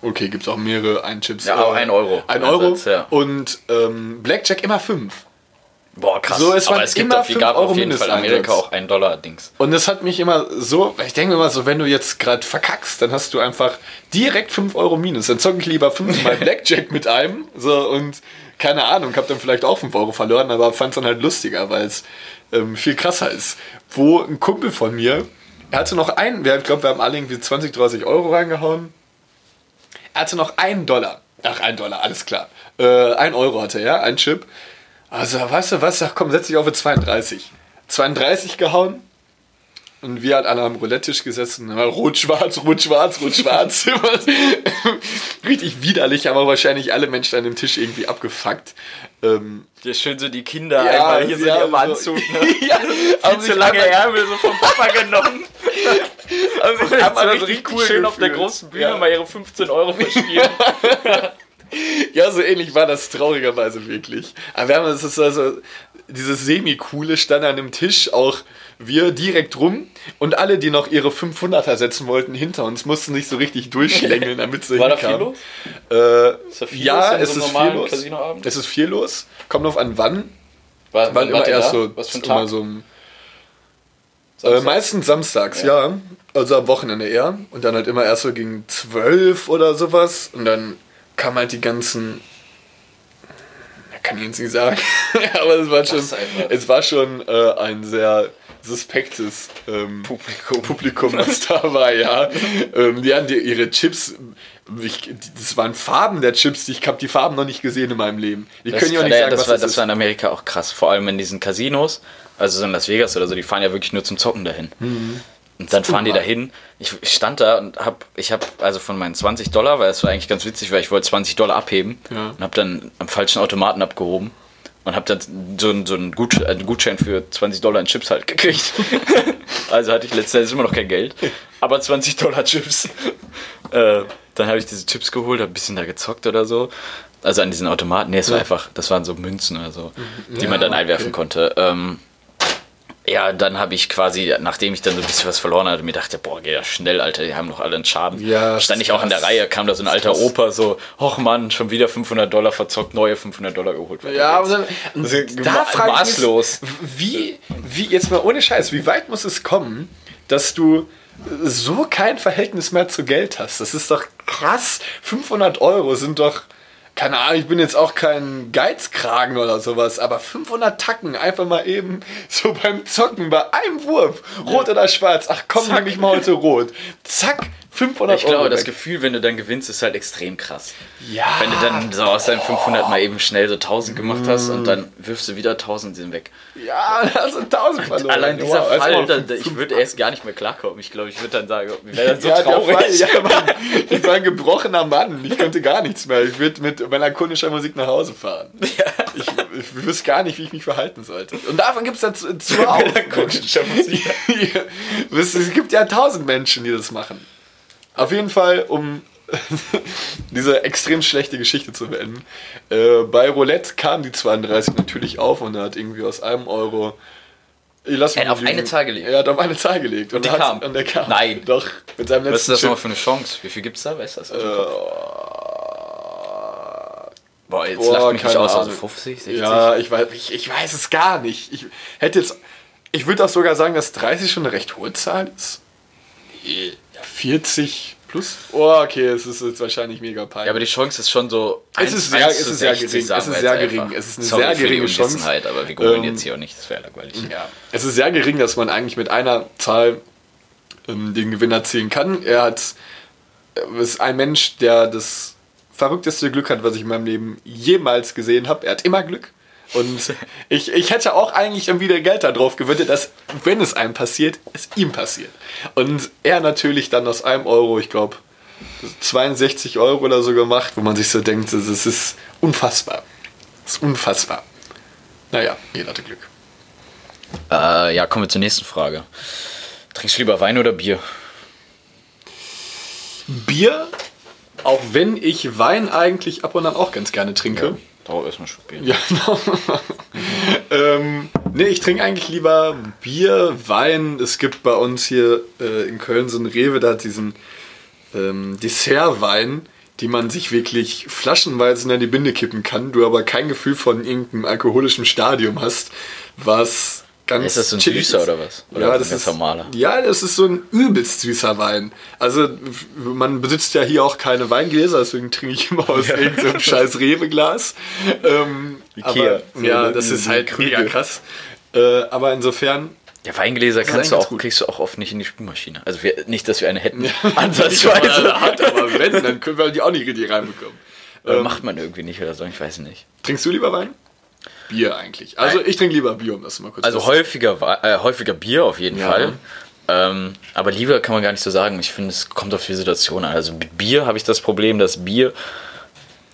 Okay, gibt es auch mehrere Ein-Chips. Ja, aber ein Euro. 1 Euro. Einsatz, ja. Und ähm, Blackjack immer 5. Boah, krass. So, es Aber es gibt immer auf, gab Euro auf jeden Fall Amerika auch ein Dollar-Dings. Und das hat mich immer so, ich denke mir immer so, wenn du jetzt gerade verkackst, dann hast du einfach direkt 5 Euro minus. Dann zocke ich lieber fünfmal Blackjack mit einem. So, und keine Ahnung, hab dann vielleicht auch 5 Euro verloren, aber fand es dann halt lustiger, weil es ähm, viel krasser ist. Wo ein Kumpel von mir, er hatte noch einen, wir- ich glaube, wir haben alle irgendwie 20, 30 Euro reingehauen. Er hatte noch einen Dollar. Ach, ein Dollar, alles klar. Äh, ein Euro hatte er, ein Chip. Also, weißt du was? Ach komm, setz dich auf für 32. 32 gehauen. Und wir halt alle am Roulette-Tisch gesessen. immer Rot-Schwarz, Rot-Schwarz, Rot-Schwarz. Richtig widerlich, aber wahrscheinlich alle Menschen an dem Tisch irgendwie abgefuckt. Ähm, Hier schön so die Kinder Ja, einmal hier ja, so- Anzug. Ne? ja, Viel zu lange Ärmel so vom Papa genommen. Haben haben so so richtig richtig cool schön auf der gefühlt. großen Bühne Ja. mal ihre 15 Euro verspielen. Ja, so ähnlich war das traurigerweise wirklich. Aber wir haben das ist also dieses semi-coole stand an dem Tisch, auch wir direkt rum und alle, die noch ihre 500er setzen wollten, hinter uns, mussten sich so richtig durchschlängeln, damit sie War da hinkamen. viel los? Äh, Ist da viel ja, los es so einem ist viel los. Es ist viel los. Kommt drauf an, wann. War, wann immer erst da? so, Was für ein Tag? so ein, äh, Samstag? meistens samstags, ja. Also am Wochenende eher. Und dann halt immer erst so gegen 12 oder sowas. Und dann kamen halt die ganzen. Kann ich jetzt nicht sagen. Aber es war schon, es war schon äh, ein sehr suspektes ähm, Publikum. Publikum, was da war, ja. ähm, die hatten die, ihre Chips. Ich, die- das waren Farben der Chips. Ich habe die Farben noch nicht gesehen in meinem Leben. Ich Das, kann ja auch nicht sagen, das, was war, das das war in Amerika auch krass. Vor allem in diesen Casinos, also so in Las Vegas oder so, die fahren ja wirklich nur zum Zocken dahin. Mhm. Und dann fahren die Unnormal. dahin. Ich, ich stand da und hab, ich habe also von meinen 20 Dollar, weil es war eigentlich ganz witzig, weil ich wollte 20 Dollar abheben Ja. und habe dann am falschen Automaten abgehoben und habe dann so, einen- so einen, Gutschein, einen Gutschein für 20 Dollar in Chips halt gekriegt. also hatte ich letztendlich immer noch kein Geld, aber 20 Dollar Chips. Äh, dann habe ich diese Chips geholt, habe ein bisschen da gezockt oder so. Also an diesen Automaten. Nee, es war einfach, das waren so Münzen oder so, die Ja, man dann okay. einwerfen konnte. Ähm, ja, dann habe ich quasi, nachdem ich dann so ein bisschen was verloren hatte, mir dachte, boah, geh ja schnell, Alter, die haben doch alle einen Schaden. Ja, Stand ich auch in der. Reihe, kam da so ein alter Opa, so, och Mann, schon wieder 500 Dollar verzockt, neue 500 Dollar geholt. Ja, aber dann, Also, da frage ich maßlos. mich, wie, wie, jetzt mal ohne Scheiß, wie weit muss es kommen, dass du so kein Verhältnis mehr zu Geld hast? Das ist doch krass. 500 Euro sind doch, keine Ahnung, ich bin jetzt auch kein Geizkragen oder sowas, aber 500 Tacken einfach mal eben so beim Zocken, bei einem Wurf, rot oder schwarz, ach komm, nehme ich mal heute rot. Zack, 500 Ich glaube, Euro das weg. Gefühl, wenn du dann gewinnst, ist halt extrem krass. Ja. Wenn du dann so aus deinen 500 mal eben schnell so 1000 gemacht hast und dann wirfst du wieder 1000 sind weg. Ja, da sind 1000 verloren. Allein dieser Wow, Fall, mal da, fünf- da, ich würde erst gar nicht mehr klarkommen. Ich glaube, ich würde dann sagen, wir wären dann so ja, traurig. Fall, ja, Mann, ich war ein gebrochener Mann. Ich könnte gar nichts mehr. Ich würde mit melancholischer Musik nach Hause fahren. Ich, ich wüsste gar nicht, wie ich mich verhalten sollte. Und davon gibt es ja zu- zuhauf. Melancholischer Musik. es es gibt ja tausend Menschen, die das machen. Auf jeden Fall, um diese extrem schlechte Geschichte zu beenden. Äh, bei Roulette kam die 32 natürlich auf und er hat irgendwie aus einem Euro. Ich lass mich Er hat auf eine. Zahl gelegt? Er hat auf eine Zahl gelegt. Und, die hat, kam? Und der kam. Nein. Doch, mit seinem Was ist letzten das nochmal für eine Chance? Wie viel gibt's da? Weißt du das? Äh, Boah, jetzt boah, lacht mich nicht aus. Also Ahnung. 50, 60? Ja, ich weiß, ich, ich weiß es gar nicht. Ich hätte jetzt. Ich würde auch sogar sagen, dass 30 schon eine recht hohe Zahl ist. Nee, ja, 40 plus? Oh, okay, es ist jetzt wahrscheinlich mega peinlich. Ja, aber die Chance ist schon so. Es ist sehr- es ist sehr gering. Es ist sehr gering. einfach. Es ist eine Sorry sehr geringe Chance. Aber wir googeln Ähm, jetzt hier auch nicht, das wäre langweilig. Ja. Es ist sehr gering, dass man eigentlich mit einer Zahl ähm, den Gewinn erzielen kann. Er hat, äh, ist ein Mensch, der das verrückteste Glück hat, was ich in meinem Leben jemals gesehen habe. Er hat immer Glück. Und ich, ich hätte auch eigentlich dann wieder Geld darauf gewettet, dass, wenn es einem passiert, es ihm passiert. Und er natürlich dann aus einem Euro, ich glaube, 62 Euro oder so gemacht, wo man sich so denkt, das ist- unfassbar. Das ist unfassbar. Naja, jeder hatte Glück. Äh, ja, kommen wir zur nächsten Frage. Trinkst du lieber Wein oder Bier? Bier, auch wenn ich Wein eigentlich ab und an auch ganz gerne trinke. Dauert erstmal schon. Ja, genau. ähm, nee, ich trinke eigentlich lieber Bier, Wein. Es gibt bei uns hier äh, in Köln so einen Rewe, da hat diesen ähm, Dessertwein, die man sich wirklich flaschenweise in die Binde kippen kann, du aber kein Gefühl von irgendeinem alkoholischen Stadium hast, was ganz Ist das so ein chillig süßer oder was? Oder ja, das ist normaler? Ja, das ist so ein übelst süßer Wein. Also man besitzt ja hier auch keine Weingläser, deswegen trinke ich immer aus irgendeinem scheiß Rewe-Glas. Ähm, Ikea. Aber, ja, das ist halt Krüge. mega krass. Äh, aber insofern, Ja, Weingläser kannst du auch, gut. kriegst du auch oft nicht in die Spülmaschine. Also wir, nicht, dass wir eine hätten. aber Ansatzweise. hat, aber wenn, dann können wir die auch nicht richtig reinbekommen. Oder macht man irgendwie nicht oder so, ich weiß nicht. Trinkst du lieber Wein? Bier eigentlich. Also ich trinke lieber Bier, um das mal kurz Also häufiger, äh, häufiger Bier auf jeden Ja. Fall. Ähm, aber lieber kann man gar nicht so sagen. Ich finde, es kommt auf die Situation an. Also mit Bier habe ich das Problem, dass Bier,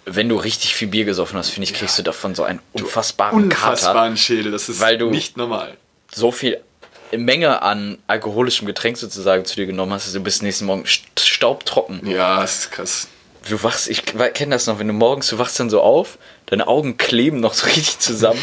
wenn du richtig viel Bier gesoffen hast, finde ich, kriegst du davon so einen unfassbaren Kater. unfassbaren Schädel. Das ist Weil du- nicht normal. So viel Menge an alkoholischem Getränk sozusagen zu dir genommen hast, dass du bis nächsten Morgen st- staubtrocken. Ja, das ist krass. Du wachst, ich kenne das noch, wenn du morgens, du wachst dann so auf, deine Augen kleben noch so richtig zusammen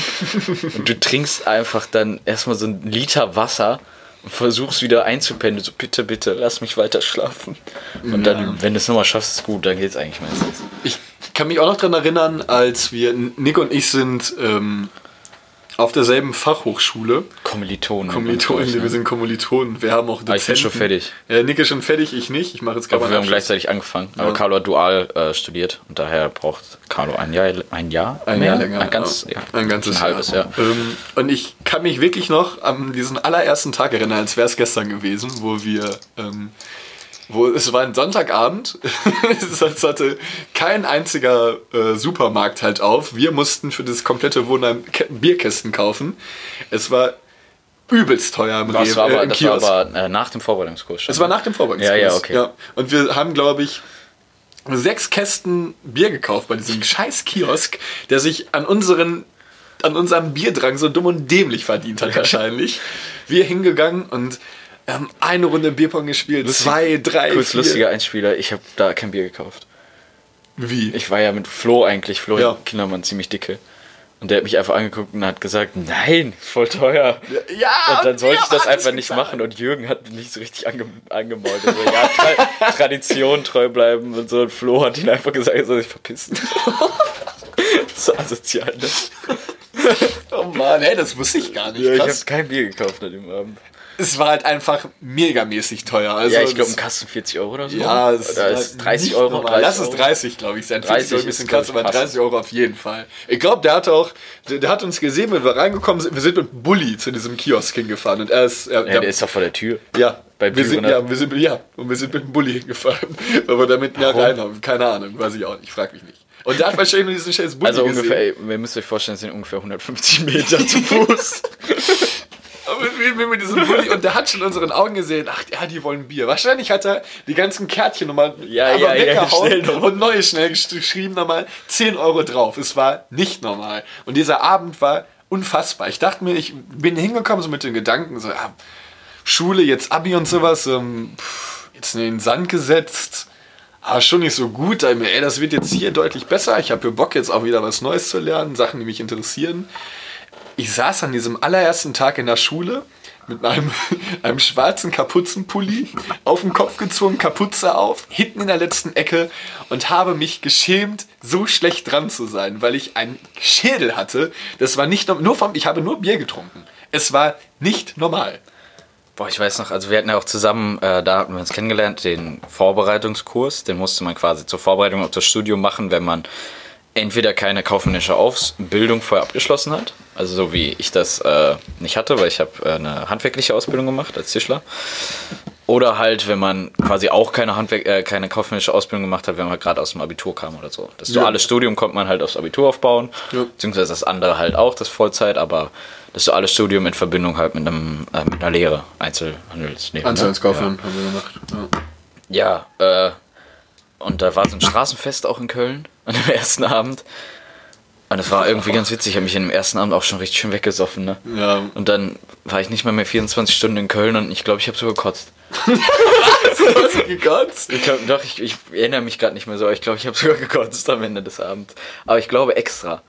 und du trinkst einfach dann erstmal so einen Liter Wasser und versuchst wieder einzupennen. So, bitte, bitte, lass mich weiter schlafen. Und dann, wenn du es nochmal schaffst, ist gut, dann geht's eigentlich meistens. Ich kann mich auch noch daran erinnern, als wir, Nick und ich sind ähm, auf derselben Fachhochschule. Kommilitonen. Kommilitonen, glaub ich, wir ne? sind Kommilitonen. Wir haben auch Ah, ich bin schon fertig. Ja, Nick ist schon fertig, ich nicht. Ich mache jetzt gerade Aber wir haben gleichzeitig angefangen. Aber Ja. Carlo hat dual äh, studiert und daher braucht Carlo ein Jahr, ein Jahr, Ein mehr? Jahr länger. ein ganz, ja. ein ganzes ein halbes Jahr. Ähm, und ich kann mich wirklich noch an diesen allerersten Tag erinnern, als wäre es gestern gewesen, wo wir, ähm, wo es war ein Sonntagabend, es hatte kein einziger äh, Supermarkt halt auf. Wir mussten für das komplette Wohnheim Bierkästen kaufen. Es war übelst teuer im, Das Rewe, war äh, aber, im das war aber äh, nach dem Vorbereitungskurs. schon, Es war ne? nach dem Vorbereitungskurs. Ja, ja, okay. Und wir haben, glaube ich, sechs Kästen Bier gekauft bei diesem scheiß Kiosk, der sich an unseren an unserem Bierdrang so dumm und dämlich verdient hat wahrscheinlich. Wir hingegangen und ähm, eine Runde Bierpong gespielt, zwei, drei, Kurz vier. lustiger Einspieler, ich habe da kein Bier gekauft. Wie? Ich war ja mit Flo eigentlich, Flo Ja. Kindermann, ziemlich dicke. Und der hat mich einfach angeguckt und hat gesagt, nein, voll teuer. ja, Und dann sollte wir ich das haben einfach nicht machen und Jürgen hat mich so richtig ange angemault. Und so, ja, Tra Tradition treu bleiben und so. Und Flo hat ihn einfach gesagt, er soll sich verpissen. so asozial, ne? Oh Mann, ey, das wusste ich gar nicht. Ja, ich habe kein Bier gekauft an dem Abend. Es war halt einfach megamäßig teuer. Also ja, ich glaube, ein Kasten 40 Euro oder so. Ja, es oder ist 30 nicht Euro. normal. 30 Lass es Euro. 30, glaube ich, sein. 30 40 Euro ein ist, krass, ich, aber krass. 30 Euro auf jeden Fall. Ich glaube, der hatte auch, der, der hat uns gesehen, wenn wir reingekommen sind. Wir sind mit Bulli zu diesem Kiosk hingefahren und er ist, er, Ja, der ist doch vor der Tür. ja, Bei wir sind, Bühne. ja, wir sind, ja, und wir sind mit dem Bulli hingefahren, weil wir damit näher rein haben. Keine Ahnung, weiß ich auch nicht, frag mich nicht. Und der hat wahrscheinlich nur diesen scheiß Bulli Also gesehen. ungefähr, ey, ihr müsst euch vorstellen, es sind ungefähr 150 Meter zu Fuß. Wir mit diesem Bulli und der hat schon in unseren Augen gesehen, ach ja, die wollen Bier. Wahrscheinlich hat er die ganzen Kärtchen nochmal Ja, ja, ja, weggehauen noch. und neue schnell gesch- geschrieben nochmal 10 Euro drauf. Es war nicht normal. Und dieser Abend war unfassbar. Ich dachte mir, ich bin hingekommen so mit den Gedanken, so, ja, Schule, jetzt Abi und sowas, ähm, jetzt in den Sand gesetzt. Aber schon nicht so gut. Ich Ey, das wird jetzt hier deutlich besser. Ich habe hier Bock, jetzt auch wieder was Neues zu lernen, Sachen, die mich interessieren. Ich saß an diesem allerersten Tag in der Schule mit einem, einem schwarzen Kapuzenpulli auf den Kopf gezogen, Kapuze auf, hinten in der letzten Ecke und habe mich geschämt, so schlecht dran zu sein, weil ich einen Schädel hatte. Das war nicht nur vom, ich habe nur Bier getrunken. Es war nicht normal. Boah, ich weiß noch, also wir hatten ja auch zusammen, äh, da hatten wir uns kennengelernt, den Vorbereitungskurs. Den musste man quasi zur Vorbereitung auf das Studium machen, wenn man entweder keine kaufmännische Ausbildung vorher abgeschlossen hat, also so wie ich das äh, nicht hatte, weil ich habe äh, eine handwerkliche Ausbildung gemacht als Tischler. Oder halt, wenn man quasi auch keine, Handwerk äh, keine kaufmännische Ausbildung gemacht hat, wenn man gerade aus dem Abitur kam oder so. Das duale Studium konnte man halt aufs Abitur aufbauen, Ja. beziehungsweise das andere halt auch, das Vollzeit, aber das duale Studium in Verbindung halt mit, einem, äh, mit einer Lehre, Einzelhandelslehre. ne? Anzeigenskaufmann haben wir gemacht. Ja, ja äh, und da war so ein Straßenfest auch in Köln an dem ersten Abend. Und das war irgendwie ganz witzig. Ich habe mich in dem ersten Abend auch schon richtig schön weggesoffen. Ne? Ja. Und dann war ich nicht mal mehr 24 Stunden in Köln und ich glaube, ich habe sogar gekotzt. Hast du gekotzt? Ich glaube, doch, ich, ich erinnere mich gerade nicht mehr so, aber ich glaube, ich habe sogar gekotzt am Ende des Abends. Aber ich glaube extra,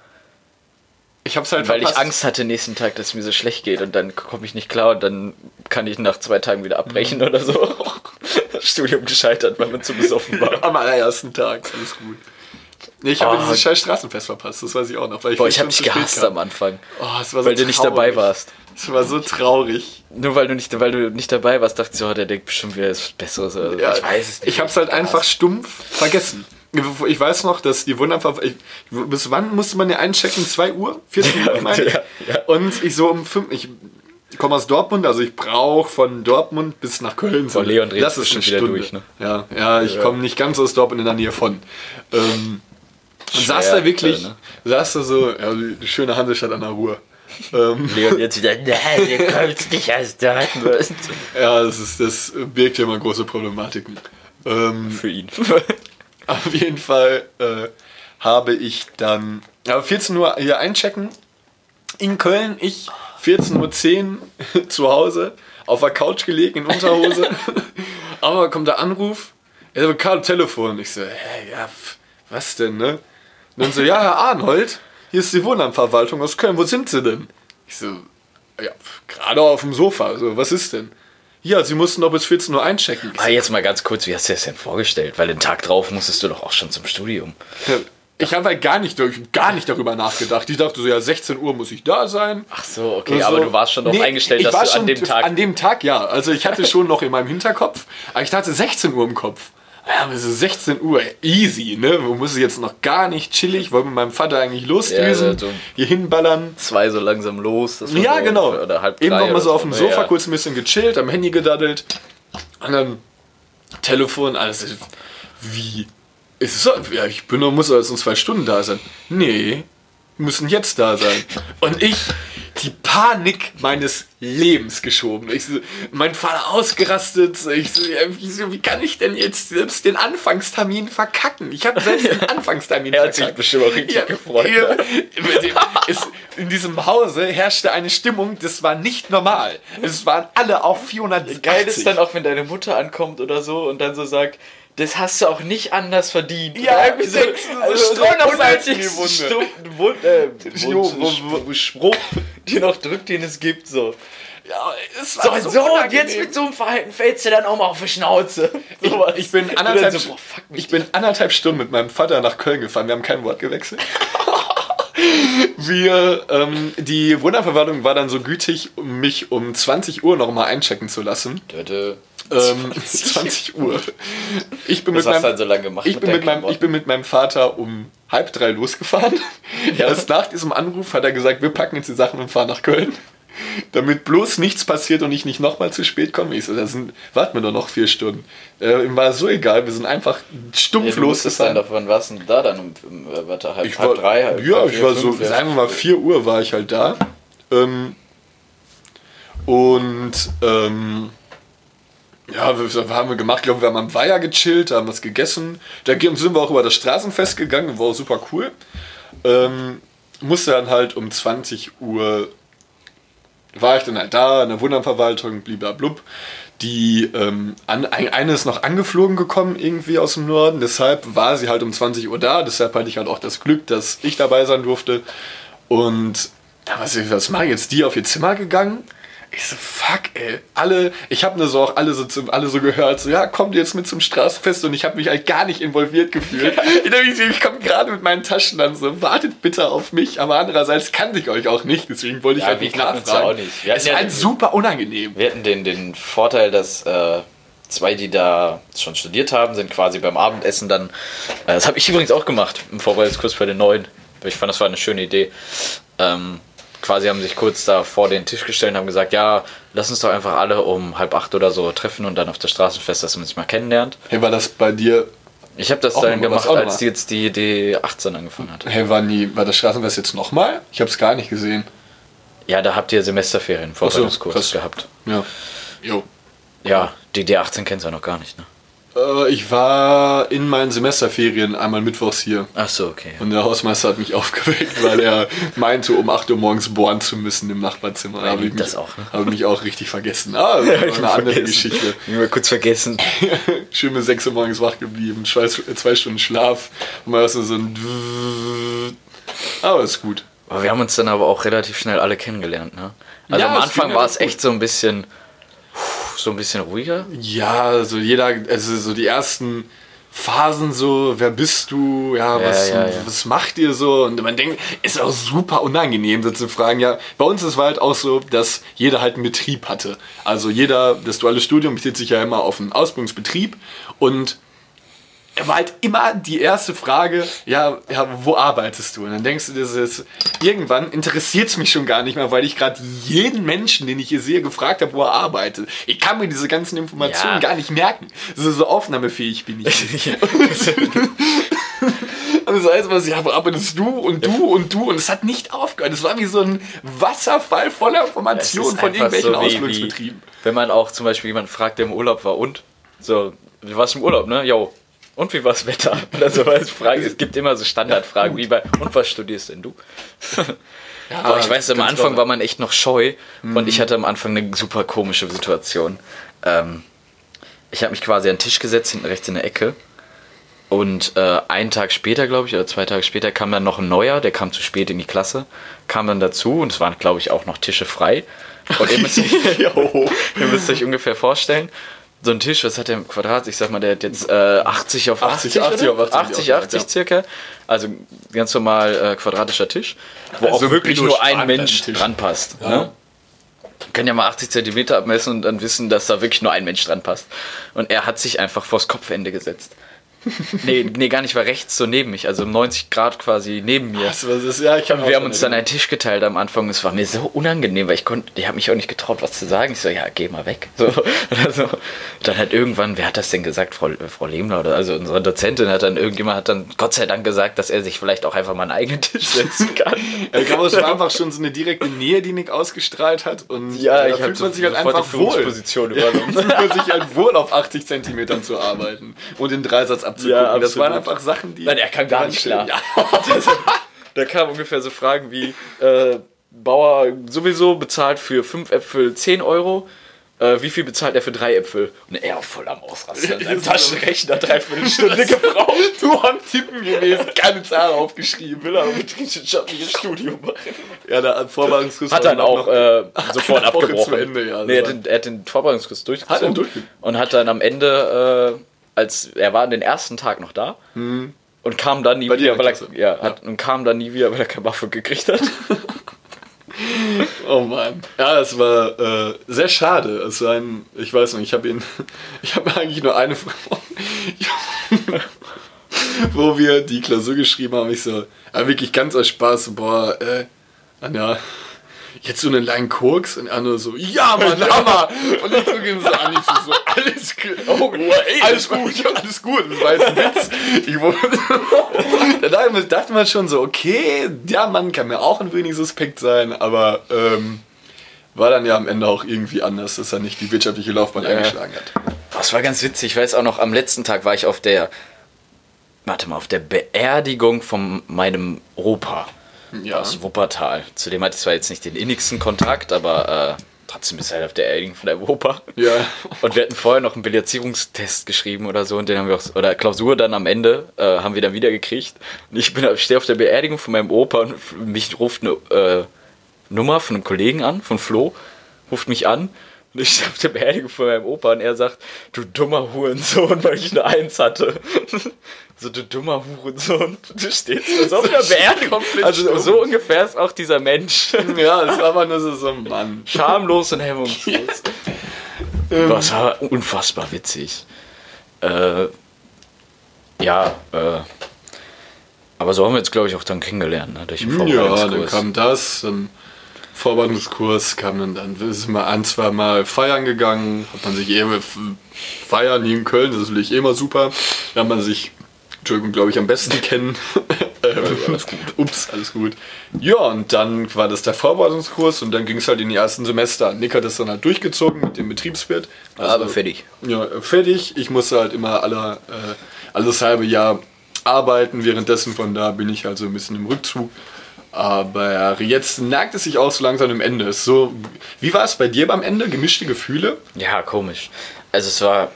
Ich hab's halt weil ich verpasst. Angst hatte nächsten Tag, dass es mir so schlecht geht und dann komme ich nicht klar und dann kann ich nach zwei Tagen wieder abbrechen oder so. Studium gescheitert, weil man zu besoffen war. Am allerersten Tag. Alles gut. Nee, ich habe Oh. dieses scheiß Straßenfest verpasst, das weiß ich auch noch. Weil ich Boah, ich habe dich spät gehasst kam. am Anfang. Oh, es war so weil du nicht traurig. dabei warst. Es war so traurig. Nur weil du nicht, weil du nicht dabei warst, dachte ich, oh, der denkt bestimmt wieder was Besseres. Also, Ja, ich weiß es nicht. Ich hab's halt einfach stumpf vergessen. Ich weiß noch, dass die Wunderver... Ich, bis wann musste man ja einchecken? 2 Uhr? 14 Uhr, meine ich? Ja, ja. Und ich so um 5... Ich komme aus Dortmund, also ich brauche von Dortmund bis nach Köln. Boah, Leon das ist eine wieder Stunde. durch, ne? Ja, ja, ich Ja. komme nicht ganz aus Dortmund in der Nähe von. Ähm, und saß da wirklich, ne? saß da so, ja, die schöne Hansestadt an der Ruhr. ähm, Leon jetzt wieder, nein, ihr könnt nicht aus Dortmund. ja, das, ist, das birgt ja immer große Problematiken. Ähm, Für ihn. Auf jeden Fall äh, habe ich dann ja, 14 Uhr hier einchecken. In Köln, ich 14.10 Uhr zu Hause, auf der Couch gelegen in Unterhose. Aber kommt der Anruf, er Karl, Telefon. Ich so, hä, ja, pf, was denn, ne? Und dann so, ja, Herr Arnold, hier ist die Wohnamtverwaltung aus Köln, wo sind Sie denn? Ich so, ja, gerade auf dem Sofa, so, was ist denn? Ja, Sie mussten doch bis 14 Uhr einchecken. Ich so, Ah, jetzt mal ganz kurz, wie hast du das denn vorgestellt? Weil den Tag drauf musstest du doch auch schon zum Studium. Ich habe halt gar nicht, gar nicht darüber nachgedacht. Ich dachte so, ja, 16 Uhr muss ich da sein. Ach so, okay, So. aber du warst schon darauf Nee, eingestellt, dass war du an dem Tag. An dem Tag, ja. Also ich hatte schon noch in meinem Hinterkopf, aber ich hatte 16 Uhr im Kopf. Ja, ist 16 Uhr, easy, ne? Man muss jetzt noch gar nicht chillig, wollte mit meinem Vater eigentlich losdüsen, Ja, so- hier hinballern. zwei so langsam los. Das Ja, so genau. Oder halb Eben drei noch mal oder so auf dem? Sofa Ja. kurz ein bisschen gechillt, am Handy gedaddelt. Und dann Telefon, alles. Wie? Ist es so? Ja, ich bin noch, muss erst in zwei Stunden da sein. Nee, müssen jetzt da sein. Und ich, die Panik meines Lebens geschoben. Ich mein Vater ausgerastet. Ich ja, wie kann ich denn jetzt selbst den Anfangstermin verkacken? Ich habe selbst den Anfangstermin Er hat sich verkackt. bestimmt auch richtig gefreut. ne? Ja, mit dem- es, in diesem Hause herrschte eine Stimmung, das war nicht normal. Es waren alle auf 480. Geil ist dann auch, wenn deine Mutter ankommt oder so und dann so sagt, das hast du auch nicht anders verdient. Ja, irgendwie so, so also Streuen auf Salz in die Wunde. Stunden Wund, äh, Wund, Spruch, den noch drückt, den es gibt. So, ja, es so, war so, so, und unangenehm. jetzt mit so einem Verhalten fällst du dann auch mal auf die Schnauze. Sowas. Ich bin Und anderthalb, so, boah, ich bin anderthalb Stunden mit meinem Vater nach Köln gefahren. Wir haben kein Wort gewechselt. Wir, ähm, die Wunderverwaltung war dann so gütig, mich um 20 Uhr noch mal einchecken zu lassen. Döde. Ähm, 20 Uhr. Ich bin, mit meinem, so ich, bin mit meinem, ich bin mit meinem Vater um halb drei losgefahren. Ja. Erst nach diesem Anruf hat er gesagt, wir packen jetzt die Sachen und fahren nach Köln. damit bloß nichts passiert und ich nicht nochmal zu spät komme. Ich so, da sind, warten wir doch noch vier Stunden. Äh, ihm war so egal, wir sind einfach stumpf Ja, los. du dann wann warst du da dann? Um, um, äh, warte, halb, Ich halb war, drei, halb ja, halb ich vier, war so, fünf, sagen wir mal 4 Uhr war ich halt da. Ähm, und ähm, ja, was haben wir gemacht? Ich glaube, wir haben am Weiher gechillt, haben was gegessen. Da sind wir auch über das Straßenfest gegangen, war super cool. Ähm, musste dann halt um 20 Uhr war ich dann halt da in der Wunderverwaltung, bliblablub. Die ähm, an, ein- eine ist noch angeflogen gekommen, irgendwie aus dem Norden. Deshalb war sie halt um 20 Uhr da. Deshalb hatte ich halt auch das Glück, dass ich dabei sein durfte. Und da was, was mache ich jetzt? Die auf ihr Zimmer gegangen? Ich so, fuck, ey. Alle, ich habe nur so auch alle so, zum, alle so gehört, so, ja, kommt jetzt mit zum Straßenfest und ich habe mich halt gar nicht involviert gefühlt. ich ich, komme gerade mit meinen Taschen dann so, wartet bitte auf mich. Aber andererseits kannte ich euch auch nicht, deswegen wollte ich Ja, halt nicht nachfragen. auch nicht. Wir es hatten ja war halt super unangenehm. Wir hatten den, den Vorteil, dass äh, zwei, die da schon studiert haben, sind quasi beim Abendessen dann. Äh, das habe ich übrigens auch gemacht im Vorbereitungskurs bei den Neuen. Ich fand, das war eine schöne Idee. Ähm, quasi haben sich kurz da vor den Tisch gestellt und haben gesagt, ja, lass uns doch einfach alle um halb acht oder so treffen und dann auf das Straßenfest, dass man sich mal kennenlernt. Hey, war das bei dir, Ich habe das Auch dann gemacht, auch als jetzt die, die 18 angefangen hat. hey, war, nie, war das Straßenfest jetzt nochmal? Ich habe es gar nicht gesehen. Ja, da habt ihr Semesterferien, Vorbereitungskurs krass. gehabt. Ja. Jo. Ja, die D18 kennst du ja noch gar nicht, ne? Äh, ich war in meinen Semesterferien einmal mittwochs hier. Ach so, okay. Und der Hausmeister hat mich aufgeweckt, weil er meinte, um 8 Uhr morgens bohren zu müssen im Nachbarzimmer. Er habe ich mich, auch, ne? habe mich auch richtig vergessen. Ah, das war eine andere Geschichte. Mal kurz vergessen. Schön bis 6 Uhr morgens wach geblieben, zwei, zwei Stunden Schlaf. Und mal so ein... Aber ist gut. Aber wir haben uns dann aber auch relativ schnell alle kennengelernt, ne? Also Ja, am Anfang war ja es gut. echt so ein bisschen, so ein bisschen ruhiger. Ja, also jeder, also so die ersten Phasen so, wer bist du, ja, Ja, was, ja, ja. was macht ihr so? Und man denkt, ist auch super unangenehm, so zu fragen. Ja, bei uns ist es halt auch so, dass jeder halt einen Betrieb hatte. Also jeder, das duale Studium bezieht sich ja immer auf einen Ausbildungsbetrieb und war halt immer die erste Frage, ja, ja, wo arbeitest du? Und dann denkst du, das ist, irgendwann interessiert es mich schon gar nicht mehr, weil ich gerade jeden Menschen, den ich hier sehe, gefragt habe, wo er arbeitet. Ich kann mir diese ganzen Informationen Ja. gar nicht merken. So, so aufnahmefähig bin ich. Und das heißt, was, ja, wo arbeitest du und du und du? Und es hat nicht aufgehört. Es war wie so ein Wasserfall voller Informationen von irgendwelchen so. Wie, wenn man auch zum Beispiel jemanden fragt, der im Urlaub war und so, du warst im Urlaub, ne? Jo. Und wie war das Wetter? Oder so als Frage. Es gibt immer so Standardfragen wie bei, und was studierst denn du? Aber ich weiß, am Anfang klar. war man echt noch scheu und ich hatte am Anfang eine super komische Situation. Ähm, ich habe mich quasi an den Tisch gesetzt, hinten rechts in der Ecke. Und äh, einen Tag später, glaube ich, oder zwei Tage später kam dann noch ein neuer, der kam zu spät in die Klasse, kam dann dazu und es waren, glaube ich, auch noch Tische frei. Und ihr müsst, euch, ihr müsst euch ungefähr vorstellen, so ein Tisch, was hat der im Quadrat? Ich sag mal, der hat jetzt äh, 80 auf 80, 80, 80 auf 80 80, 80 ja. circa. Also ganz normal äh, quadratischer Tisch, wo Also auch wirklich nur ein Mensch dran passt. Ja. Ne? Können ja mal 80 Zentimeter abmessen und dann wissen, dass da wirklich nur ein Mensch dran passt. Und er hat sich einfach vors Kopfende gesetzt. nee, nee, gar nicht, war rechts so neben mich, also 90 Grad quasi neben mir. Was, was ist, ja, ich kann Wir haben uns dann einen Tisch geteilt am Anfang. Es war mir so unangenehm, weil ich konnte, ich habe mich auch nicht getraut, was zu sagen. Ich so, ja, geh mal weg. So, so. Dann hat irgendwann, wer hat das denn gesagt? Frau, Frau Lehmler oder also unsere Dozentin hat dann irgendjemand hat dann Gott sei Dank gesagt, dass er sich vielleicht auch einfach mal einen eigenen Tisch setzen kann. Ich glaube, es war einfach schon so eine direkte Nähe, die Nick ausgestrahlt hat. Und Ja, da ich fühlt man sich halt einfach die wohl. Ja, übernommen. fühlt man sich halt wohl, auf 80 Zentimetern zu arbeiten und den Dreisatz abzugucken. Ja, das waren einfach Sachen, die. Nein, er kam gar nicht klar. Ja. Da kamen ungefähr so Fragen wie, äh, Bauer sowieso bezahlt für fünf Äpfel 10 Euro. Äh, wie viel bezahlt er für drei Äpfel? Und er voll am Ausrasten. Sein Taschenrechner dreiviertel Stunde gebraucht. Du am Tippen gewesen, keine Zahl aufgeschrieben. Will er ein betriebswirtschaftliches Studium machen. Ja, der Vorbereitungskurs Hat dann auch äh, sofort abgebrochen. Ende, ja. nee, er, hat den, er hat den Vorbereitungskurs durchgezogen. Hat durchge- und hat dann am Ende, äh, als er war den ersten Tag noch da und kam dann nie Mhm. Bei wieder, weil er, Klasse? ja, Hat, und kam dann nie wieder, weil er keine Waffe gekriegt hat. Oh Mann. Ja, es war äh, sehr schade. Es war ein, ich weiß nicht, ich habe ihn, ich habe eigentlich nur eine wo wir die Klausur geschrieben haben. Ich so, aber wirklich ganz aus Spaß, so, boah, äh, Anja, jetzt so einen kleinen Koks und andere so, ja Mann, Hammer! Und ich gucke ihn so an, ich so, alles, oh, alles gut, alles gut, das war jetzt ein Witz. Da dachte, man schon so, okay, der Mann kann mir auch ein wenig suspekt sein, aber ähm, war dann ja am Ende auch irgendwie anders, dass er nicht die wirtschaftliche Laufbahn ja. eingeschlagen hat. Das war ganz witzig, ich weiß auch noch, am letzten Tag war ich auf der, warte mal, auf der Beerdigung von meinem Opa ja. aus Wuppertal. Zudem hatte ich zwar jetzt nicht den innigsten Kontakt, aber äh, trotzdem bist du halt auf der Beerdigung von der Opa. Ja. Und wir hatten vorher noch einen Bilanzierungstest geschrieben oder so und den haben wir auch, oder Klausur dann am Ende, äh, haben wir dann wieder gekriegt. Und ich bin, stehe auf der Beerdigung von meinem Opa und mich ruft eine äh, Nummer von einem Kollegen an, von Flo, ruft mich an und ich auf der Beerdigung von meinem Opa und er sagt, du dummer Hurensohn, weil ich eine Eins hatte. so, du dummer Hurensohn. Du stehst so auf der Beerdigung. Also stumm. so ungefähr ist auch dieser Mensch. ja, es war aber nur so, so ein Mann. Schamlos und hemmungslos. Ähm. Das war unfassbar witzig. Äh, ja, äh, aber so haben wir jetzt, glaube ich, auch dann kennengelernt, ne? durch den Ja, dann kam das, dann Vorbereitungskurs kam dann, dann ist man ein, zwei Mal feiern gegangen, hat man sich eh feiern hier in Köln, das ist natürlich immer super. Da hat man sich, Entschuldigung, glaube ich, am besten kennen. Alles gut. Ups, alles gut. Ja, und dann war das der Vorbereitungskurs und dann ging es halt in die ersten Semester. Nick hat das dann halt durchgezogen mit dem Betriebswirt. Also, Aber fertig. Ja, fertig. Ich musste halt immer alle, äh, alles halbe Jahr arbeiten. Währenddessen von da bin ich also ein bisschen im Rückzug. Aber jetzt neigt es sich auch so langsam im Ende. So, wie war es bei dir beim Ende? Gemischte Gefühle? Ja, komisch. Also es war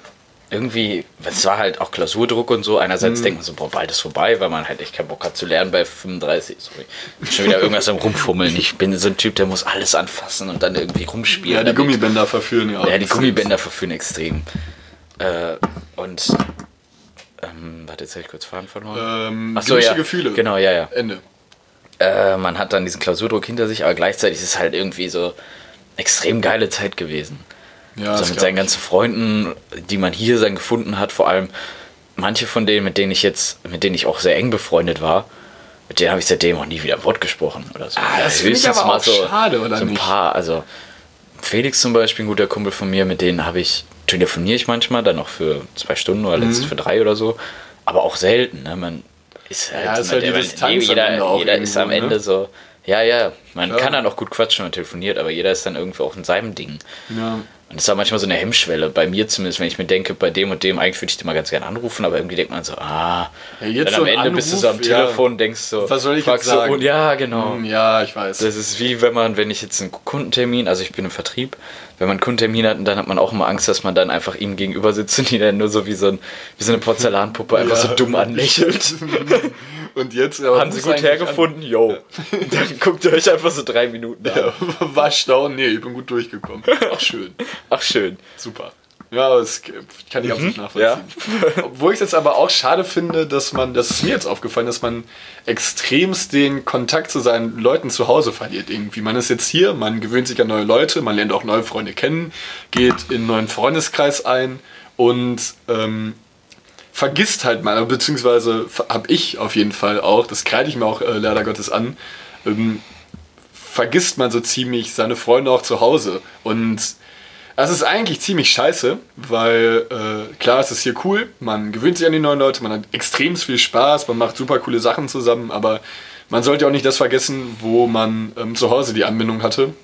irgendwie, es war halt auch Klausurdruck und so. Einerseits hm. denkt man so, boah, bald ist vorbei, weil man halt echt keinen Bock hat zu lernen bei 35. Sorry. Schon wieder irgendwas am Rumfummeln. Ich bin so ein Typ, der muss alles anfassen und dann irgendwie rumspielen. Ja, die damit. Gummibänder verführen ja auch. Ja, die Gummibänder verführen extrem. Äh, und ähm, warte, jetzt habe ich kurz Faden verloren. Ähm, Achso, ja. Gefühle. Genau, ja, ja. Ende. Äh, man hat dann diesen Klausurdruck hinter sich, aber gleichzeitig ist es halt irgendwie so extrem geile Zeit gewesen. Ja, also mit seinen ganzen Freunden, die man hier dann gefunden hat, vor allem manche von denen, mit denen ich jetzt, mit denen ich auch sehr eng befreundet war, mit denen habe ich seitdem auch nie wieder ein Wort gesprochen oder so. Ah, das finde ich aber mal auch so, schade, oder so ein nicht? paar, also Felix zum Beispiel, ein guter Kumpel von mir, mit denen habe ich, telefoniere ich manchmal, dann noch für zwei Stunden oder letztens mhm. für drei oder so, aber auch selten, ne? Man, ist halt, ja, ist halt die Distanz jeder, jeder ist am Ende ne? so, ja, ja, man ja. kann dann auch gut quatschen, wenn man telefoniert, aber jeder ist dann irgendwie auch in seinem Ding. Ja. Und das ist auch manchmal so eine Hemmschwelle, bei mir zumindest, wenn ich mir denke, bei dem und dem, eigentlich würde ich dir mal ganz gerne anrufen, aber irgendwie denkt man so, ah, ja, jetzt dann am Ende Anruf, bist du so am Telefon, ja. denkst so, was soll ich jetzt sagen? So, und ja, genau. Hm, ja, ich weiß. Das ist wie wenn man, wenn ich jetzt einen Kundentermin, also ich bin im Vertrieb, wenn man einen Kundentermin hat, dann hat man auch immer Angst, dass man dann einfach ihm gegenüber sitzt und ihn dann nur so wie so, ein, wie so eine Porzellanpuppe einfach ja. so dumm anlächelt. Und jetzt haben sie gut hergefunden, yo. Ja. Dann guckt ihr euch einfach so drei Minuten an. Ja, war staunen, nee, ich bin gut durchgekommen. Ach schön. Ach schön. Super. Ja, das kann ich absolut mhm, nachvollziehen. Ja. Obwohl ich es jetzt aber auch schade finde, dass man, das ist mir jetzt aufgefallen, dass man extremst den Kontakt zu seinen Leuten zu Hause verliert irgendwie. Man ist jetzt hier, man gewöhnt sich an neue Leute, man lernt auch neue Freunde kennen, geht in einen neuen Freundeskreis ein und ähm, vergisst halt mal, beziehungsweise habe ich auf jeden Fall auch, das kreide ich mir auch äh, leider Gottes an, ähm, vergisst man so ziemlich seine Freunde auch zu Hause. Und das ist eigentlich ziemlich scheiße, weil äh, klar, es ist hier cool, man gewöhnt sich an die neuen Leute, man hat extrem viel Spaß, man macht super coole Sachen zusammen, aber man sollte auch nicht das vergessen, wo man ähm, zu Hause die Anbindung hatte.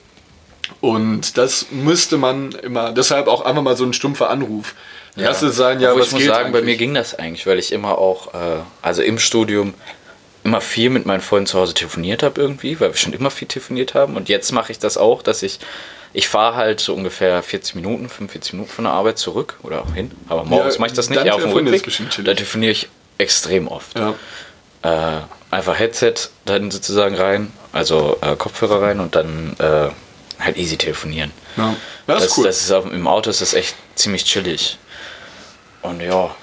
Und das müsste man immer, deshalb auch einfach mal so ein stumpfer Anruf. Ja. Lass es sein, ja, Obwohl was ich muss sagen, eigentlich? bei mir ging das eigentlich, weil ich immer auch, äh, also im Studium immer viel mit meinen Freunden zu Hause telefoniert habe irgendwie, weil wir schon immer viel telefoniert haben. Und jetzt mache ich das auch, dass ich, ich fahre halt so ungefähr 40 Minuten, 45 Minuten von der Arbeit zurück oder auch hin. Aber morgens ja, mache ich das nicht. Ja, auf dem Rückweg, da telefoniere ich extrem oft. Ja. Äh, einfach Headset dann sozusagen rein, also äh, Kopfhörer rein und dann äh, halt easy telefonieren. Ja. Das, das, ist cool. Das ist auf, Im Auto ist das echt ziemlich chillig. Und ja,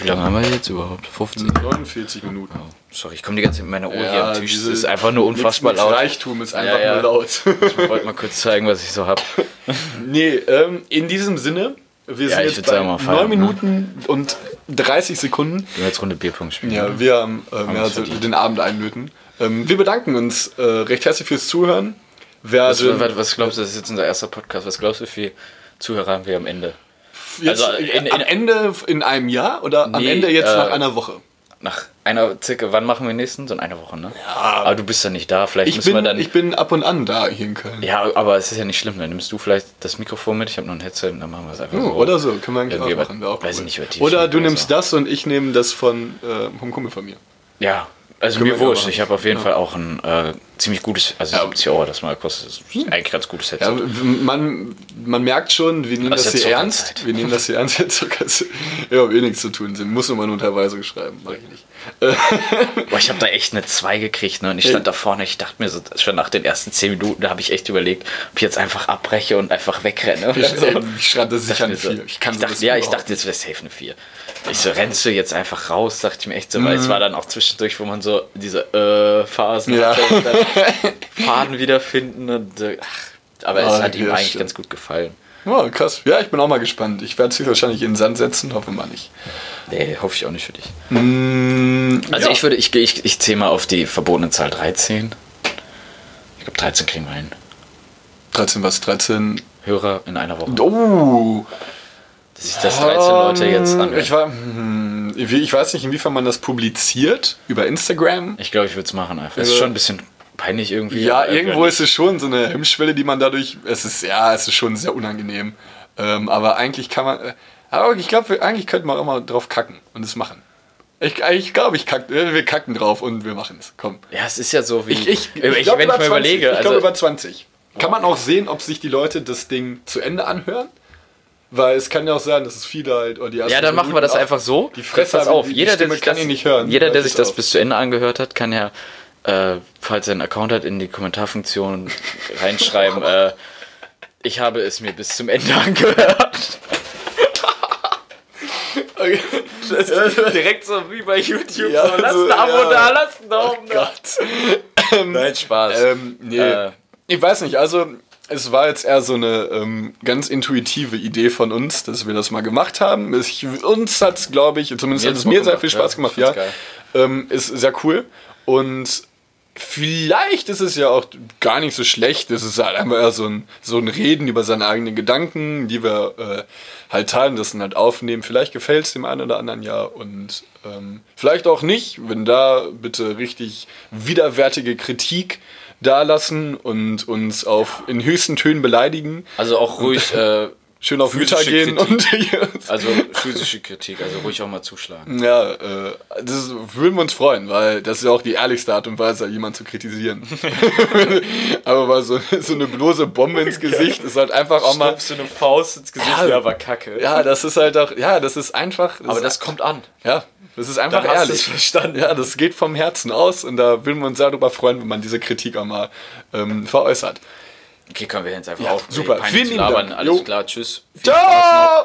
wie lange haben wir jetzt überhaupt? 15? 49 Minuten. Oh, sorry, ich komme die ganze Zeit mit meiner Uhr ja, hier am Tisch. Das ist einfach nur unfassbar laut. Reichtum ist einfach ja, ja. nur laut. ich wollte mal kurz zeigen, was ich so habe. Nee, ähm, in diesem Sinne, wir sind jetzt bei sagen, 9 ne? Minuten ne? und 30 Sekunden. Wir jetzt Runde Bierpunkt spielen. Ja, wir haben, äh, haben also den Abend einlöten. Ähm, wir bedanken uns äh, recht herzlich fürs Zuhören. was, was glaubst du, das ist jetzt unser erster Podcast, was glaubst du, wie viele Zuhörer haben wir am Ende? Jetzt, also in- in- am Ende in einem Jahr oder am Nee, Ende jetzt äh, nach einer Woche? Nach einer, circa, wann machen wir den nächsten? So in einer Woche, ne? Ja. Aber du bist ja nicht da, vielleicht Ich müssen wir bin, dann... ich bin ab und an da hier in Köln. ja, aber es ist ja nicht schlimm, dann nimmst du vielleicht das Mikrofon mit, ich habe noch ein Headset, dann machen wir es einfach Oh, so. oder so, können wir eigentlich Irgendwie auch machen. auch weiß cool. ich nicht, Oder du nimmst das und ich nehme das von äh, vom Kumpel von mir. Ja, also Können mir wurscht. Ich habe auf jeden Fall auch ein äh, ziemlich gutes, also Ja. 70 Euro, das mal kostet. Das ist eigentlich ganz gutes Headset. Ja, man, man merkt schon, wir nehmen das der hier ernst. Wir nehmen das hier ernst. Zucker- Ja, hab eh nichts zu tun. Sie muss nur mal eine Unterweisung schreiben. Mach ich nicht. Boah, ich habe da echt eine 2 gekriegt, ne? Und ich stand da vorne, ich dachte mir so, schon nach den ersten 10 Minuten, da habe ich echt überlegt, ob ich jetzt einfach abbreche und einfach wegrenne. Oder so. Ey, Ich schreibe das sicher eine Dachte mir 4. Ich kann ich sowas dachte, Ja, ich dachte, jetzt wäre safe eine 4. Ich so, rennst du jetzt einfach raus, dachte ich mir echt so, weil es war dann auch zwischendurch, wo man so diese äh, Phasen Ja. hatte und dann Faden wiederfinden und ach, aber es Ah, hat ihm eigentlich stimmt. ganz gut gefallen. Oh, krass. Ja, ich bin auch mal gespannt. Ich werde es wahrscheinlich in den Sand setzen, hoffe mal nicht. Nee, hoffe ich auch nicht für dich. Mm, Also ja. ich würde, ich, ich, ich zähle mal auf die verbotene Zahl 13. Ich glaube 13 kriegen wir hin. 13 was? 13. Hörer in einer Woche. Oh! Dass sich das 13 Leute jetzt Ähm, anhören. Ich, war, hm, ich weiß nicht, inwiefern man das publiziert über Instagram. Ich glaube, ich würde es machen einfach. Es ist Also- schon ein bisschen peinlich irgendwie. Ja, irgendwo ist es schon so eine Hemmschwelle, die man dadurch. Es ist ja, es ist schon sehr unangenehm. Ähm, aber eigentlich kann man. äh, Aber ich glaube, eigentlich könnte man auch mal drauf kacken und es machen. Ich, ich glaube, ich kack, äh, wir kacken drauf und wir machen es. Komm. Ja, es ist ja so wie. Ich, ich, ich, ich, glaub, wenn ich mir 20. überlege. Ich glaube Also, über 20. Kann man auch sehen, ob sich die Leute das Ding zu Ende anhören? Weil es kann ja auch sein, dass es viele halt. Oder die ja, dann machen wir das einfach so. Die Fresse auf, die- jeder, der Stimme sich kann das, ich nicht hören. Jeder, der sich das auf. bis zu Ende angehört hat, kann ja, äh, falls er einen Account hat, in die Kommentarfunktion reinschreiben. äh, ich habe es mir bis zum Ende angehört. Direkt so wie bei YouTube. Ja, so, lasst so, ein Abo ja. da, lasst einen Daumen da. Gott. Nein, Spaß. Ähm, nee. Äh. Ich weiß nicht, also es war jetzt eher so eine ähm, ganz intuitive Idee von uns, dass wir das mal gemacht haben. Ich, uns hat es, glaube ich, zumindest Mir hat es mir Bock sehr gemacht, viel ja. Spaß gemacht, Ich ja. Ähm, ist sehr cool. Und vielleicht ist es ja auch gar nicht so schlecht. Es ist halt einfach eher so ein, so ein Reden über seine eigenen Gedanken, die wir äh, halt teilen, das dann halt aufnehmen. Vielleicht gefällt es dem einen oder anderen ja und ähm, vielleicht auch nicht. Wenn da bitte richtig widerwärtige Kritik dalassen und uns auf in höchsten Tönen beleidigen. Also auch ruhig, äh, Schön auf Mütter gehen und also physische Kritik, also ruhig auch mal zuschlagen. Ja, äh, das würden wir uns freuen, weil das ist ja auch die ehrlichste Art und Weise, jemanden zu kritisieren. Aber mal so, so eine bloße Bombe ins Gesicht ist halt einfach auch mal. du eine Faust ins Gesicht, Ja. aber kacke. Ja, das ist halt auch, ja, das ist einfach. aber ist, das kommt an. ja, das ist einfach Dann hast ehrlich. du's verstanden. Ja, das geht vom Herzen aus und da würden wir uns sehr darüber freuen, wenn man diese Kritik auch mal ähm, veräußert. Okay, können wir jetzt einfach Ja, auf. super. Lieben labern. Alles klar, tschüss. Viel. Ciao!